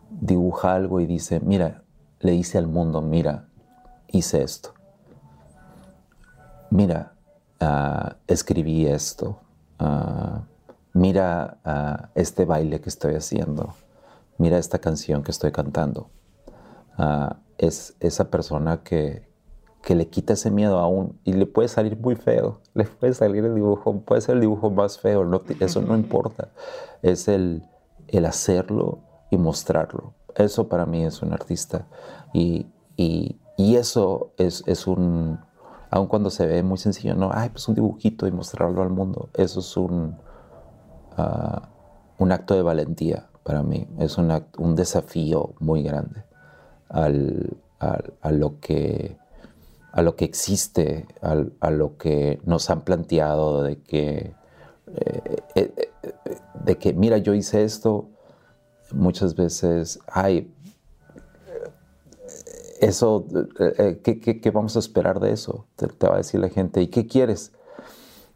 dibuja algo y dice, mira, le dice al mundo, mira, hice esto. Mira, ah, escribí esto. Ah, mira ah, este baile que estoy haciendo. Mira esta canción que estoy cantando. es esa persona que, que le quita ese miedo aún y le puede salir muy feo, le puede salir el dibujo, puede ser el dibujo más feo, eso no importa, es el, el hacerlo y mostrarlo. Eso para mí es un artista y, y, y eso es, es, un, aun cuando se ve muy sencillo, no, ay, pues un dibujito y mostrarlo al mundo, eso es un, ah, un acto de valentía para mí, es un, desafío muy grande al, a lo que a lo que existe, a, lo que nos han planteado de que, eh, eh, eh, de que, mira, yo hice esto, muchas veces, ay, eso, ¿qué, vamos a esperar de eso? Te, va a decir la gente, ¿y qué quieres?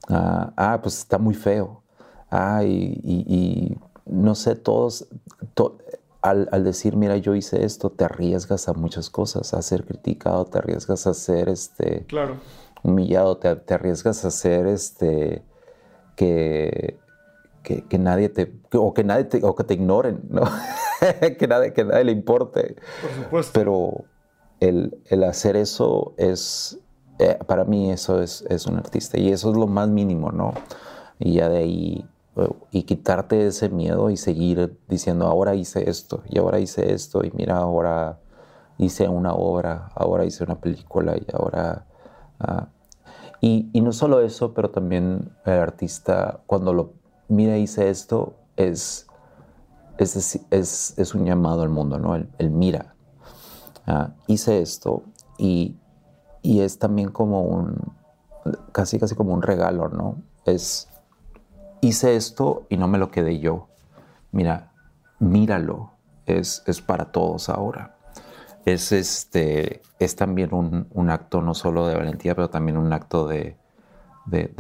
ah, ah pues está muy feo. Ah, y, no sé, todos, al, decir, mira, yo hice esto, te arriesgas a muchas cosas, a ser criticado, te arriesgas a ser este, claro. humillado, te, arriesgas a ser este, que, que, nadie te, o que nadie te, o que te ignoren, ¿no? que, nadie, que nadie le importe. Por supuesto. Pero el, el hacer eso es, eh, para mí eso es, es un artista y eso es lo más mínimo, ¿no? Y ya de ahí y quitarte ese miedo y seguir diciendo, ahora hice esto, y ahora hice esto, y mira, ahora hice una obra, ahora hice una película, y ahora... Ah". y, y, no solo eso, pero también el artista, cuando lo mira, hice esto, es, es, es, es un llamado al mundo, ¿no? El, mira, ah, hice esto, y, y es también como un, casi, casi como un regalo, ¿no? Es hice esto y no me lo quedé yo. Mira, míralo, es, es para todos ahora. Es, este, es también un, acto no solo de valentía, pero también un acto de,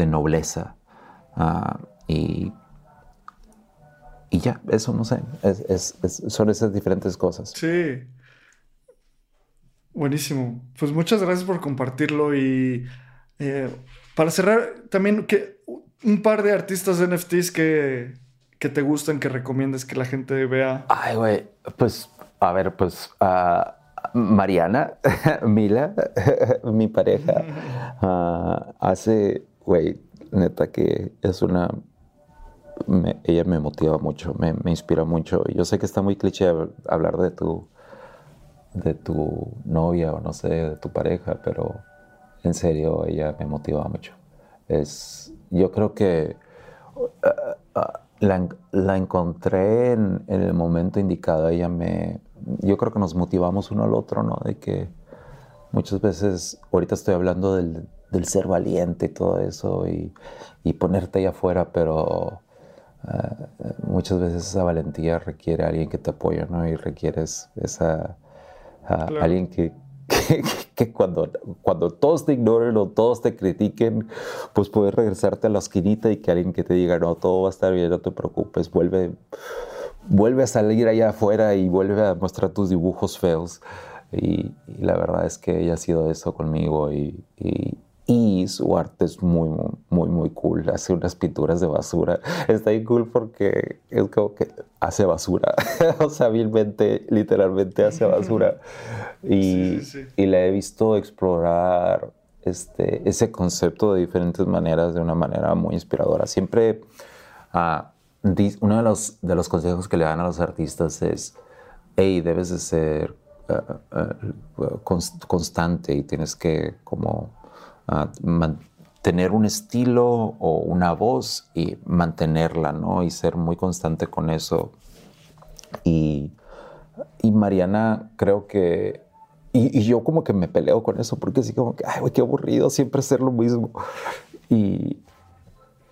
nobleza. Ah, y, y ya, eso no sé, son esas diferentes cosas. Sí. Buenísimo. Pues muchas gracias por compartirlo y eh, para cerrar, también que un par de artistas de NFTs que, que te gustan, que recomiendes que la gente vea. Ay, güey, pues, a ver, pues, Mariana, Mila, mi pareja, ah, hace, güey, neta que es una... ella me motiva mucho, me, me, inspira mucho. Yo sé que está muy cliché hablar de tu, de tu novia o no sé, de tu pareja, pero en serio ella me motiva mucho. Es, yo creo que uh, uh, la, encontré en, el momento indicado. Ella me, yo creo que nos motivamos uno al otro, ¿no? De que muchas veces, ahorita estoy hablando del, ser valiente y todo eso y, ponerte ahí afuera, pero uh, muchas veces esa valentía requiere a alguien que te apoye, ¿no? Y requieres esa, alguien que, que, cuando, cuando todos te ignoren o todos te critiquen, pues puedes regresarte a la esquinita y que alguien que te diga, no, todo va a estar bien, no te preocupes, vuelve, vuelve a salir allá afuera y vuelve a mostrar tus dibujos feos. Y, la verdad es que ella ha sido eso conmigo y, su arte es muy, muy, muy cool. Hace unas pinturas de basura. Está ahí cool porque es como que hace basura. o sea, hábilmente, literalmente hace basura. Y, y la he visto explorar este, ese concepto de diferentes maneras, de una manera muy inspiradora. Siempre, uh, uno de los, de los consejos que le dan a los artistas es, hey, debes de ser ah, ah, constante y tienes que como tener un estilo o una voz y mantenerla, ¿no? Y ser muy constante con eso. Y, y Mariana creo que... Y, yo como que me peleo con eso porque así como que, ay, güey, qué aburrido siempre hacer lo mismo. Y,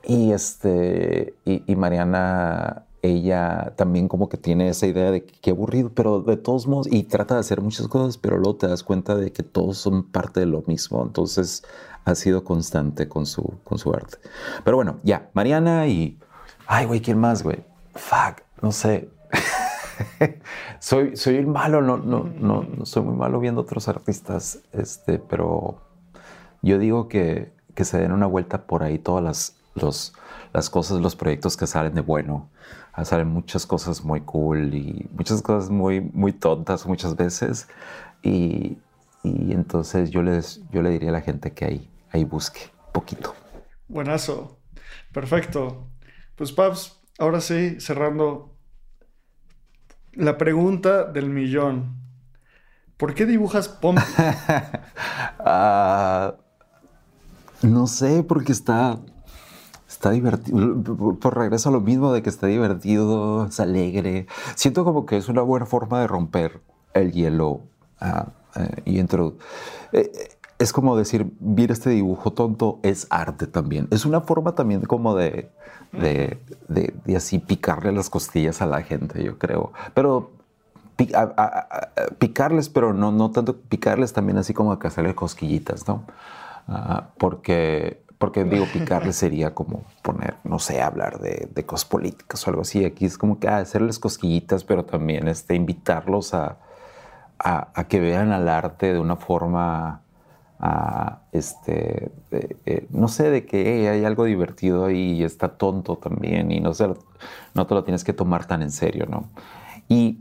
y este, y, Mariana ella también como que tiene esa idea de qué aburrido, pero de todos modos, y trata de hacer muchas cosas, pero luego te das cuenta de que todos son parte de lo mismo. Entonces ha sido constante con su, con su arte. Pero bueno, ya, Mariana y... Ay, güey, ¿quién más, güey? Fuck, no sé. soy, soy el malo, no, no, no, no, soy muy malo viendo otros artistas, este, pero yo digo que, que se den una vuelta por ahí todas las, los, las cosas, los proyectos que salen de bueno. Ah, salen muchas cosas muy cool y muchas cosas muy, muy tontas muchas veces. Y, y entonces yo, les, yo le diría a la gente que ahí, ahí busque poquito. Buenazo. Perfecto. Pues Paps, ahora sí, cerrando la pregunta del millón. ¿Por qué dibujas Pompi? Ah, no sé, porque está, está divertido. Por regreso a lo mismo de que está divertido, es alegre. Siento como que es una buena forma de romper el hielo ah, eh, y entro. Eh, es como decir, mira este dibujo tonto, es arte también. Es una forma también como de, de, de, así picarle las costillas a la gente, yo creo. Pero picarles, pero no, no tanto picarles también así como que hacerle cosquillitas, ¿no? Ah, porque, porque digo, picarles sería como poner, no sé, hablar de, de cosas políticas o algo así. Aquí es como que ah, hacerles cosquillitas, pero también este, invitarlos a, a, a que vean al arte de una forma este, eh, no sé, de que hay algo divertido ahí y está tonto también y no, se no te lo tienes que tomar tan en serio, ¿no? Y,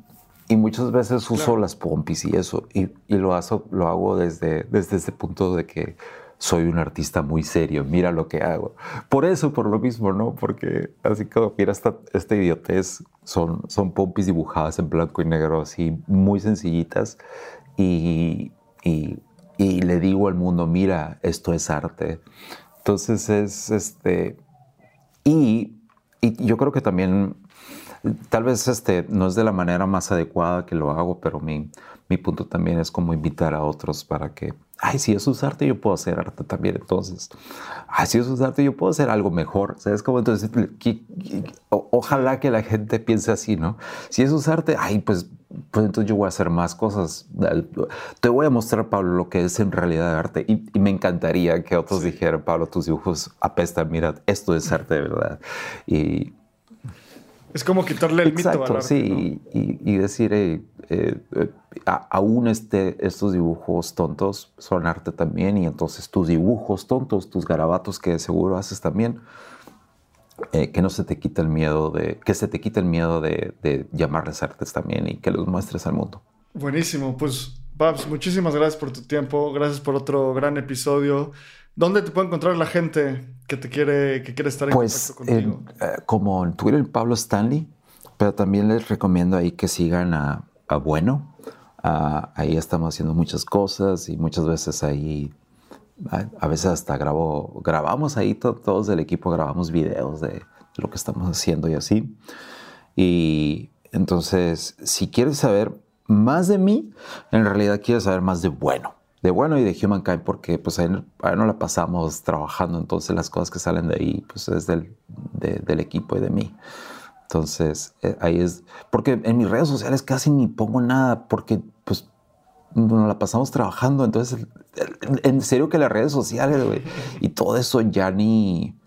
y muchas veces uso las pompis y eso, y, y, lo, hago, lo hago desde, desde ese punto de que soy un artista muy serio, mira lo que hago. Por eso, por lo mismo, ¿no? Porque así como mira esta, esta idiotez, son, son pompis dibujadas en blanco y negro, así muy sencillitas y, y y le digo al mundo, mira, esto es arte. Entonces es este, y, y yo creo que también, tal vez este, no es de la manera más adecuada que lo hago, pero mi, mi punto también es como invitar a otros para que, ay, si eso es arte, yo puedo hacer arte también. Entonces, ay, si eso es arte, yo puedo hacer algo mejor. ¿Sabes cómo? Entonces, ojalá que la gente piense así, ¿no? Si eso es arte, ay, pues, pues entonces yo voy a hacer más cosas. Te voy a mostrar, Pablo, lo que es en realidad arte. Y, me encantaría que otros dijeran, Pablo, tus dibujos apestan, mira, esto es arte de verdad. Y es como quitarle el Exacto, mito al arte, sí, y, decir, eh, eh, aún este, estos dibujos tontos son arte también, y entonces tus dibujos tontos, tus garabatos que seguro haces también, eh, que no se te quite el miedo de, que se te quite el miedo de, de, llamarles artes también y que los muestres al mundo. Buenísimo, pues Babs, muchísimas gracias por tu tiempo, gracias por otro gran episodio. ¿Dónde te puede encontrar la gente que te quiere, que quiere estar en pues, contacto contigo? Eh, como en Twitter, Pablo Stanley, pero también les recomiendo ahí que sigan a, a Bueno. ahí estamos haciendo muchas cosas y muchas veces ahí, a, veces hasta grabo, grabamos ahí, todos del equipo grabamos videos de lo que estamos haciendo y así. Y entonces, si quieres saber más de mí, en realidad quieres saber más de Bueno de bueno y de Humankind porque pues ahí, no la pasamos trabajando, entonces las cosas que salen de ahí pues es del, equipo y de mí. Entonces eh, ahí es, porque en mis redes sociales casi ni pongo nada porque pues nos la pasamos trabajando, entonces en serio que las redes sociales güey, y todo eso ya ni,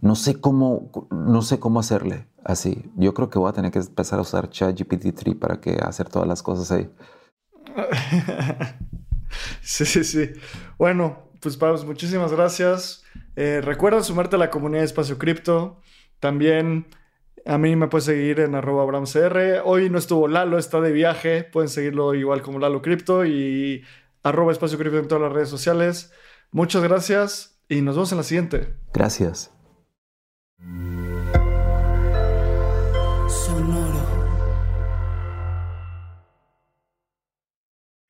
no sé cómo, no sé cómo hacerle así. Yo creo que voy a tener que empezar a usar ChatGPT-3 para que hacer todas las cosas ahí. Sí, sí, sí. Bueno, pues Pablo, muchísimas gracias. Eh, recuerda sumarte a la comunidad de Espacio Cripto. También a mí me puedes seguir en arroba abramcr. Hoy no estuvo Lalo, está de viaje. Pueden seguirlo igual como Lalo Cripto y arroba Espacio Cripto en todas las redes sociales. Muchas gracias y nos vemos en la siguiente. Gracias.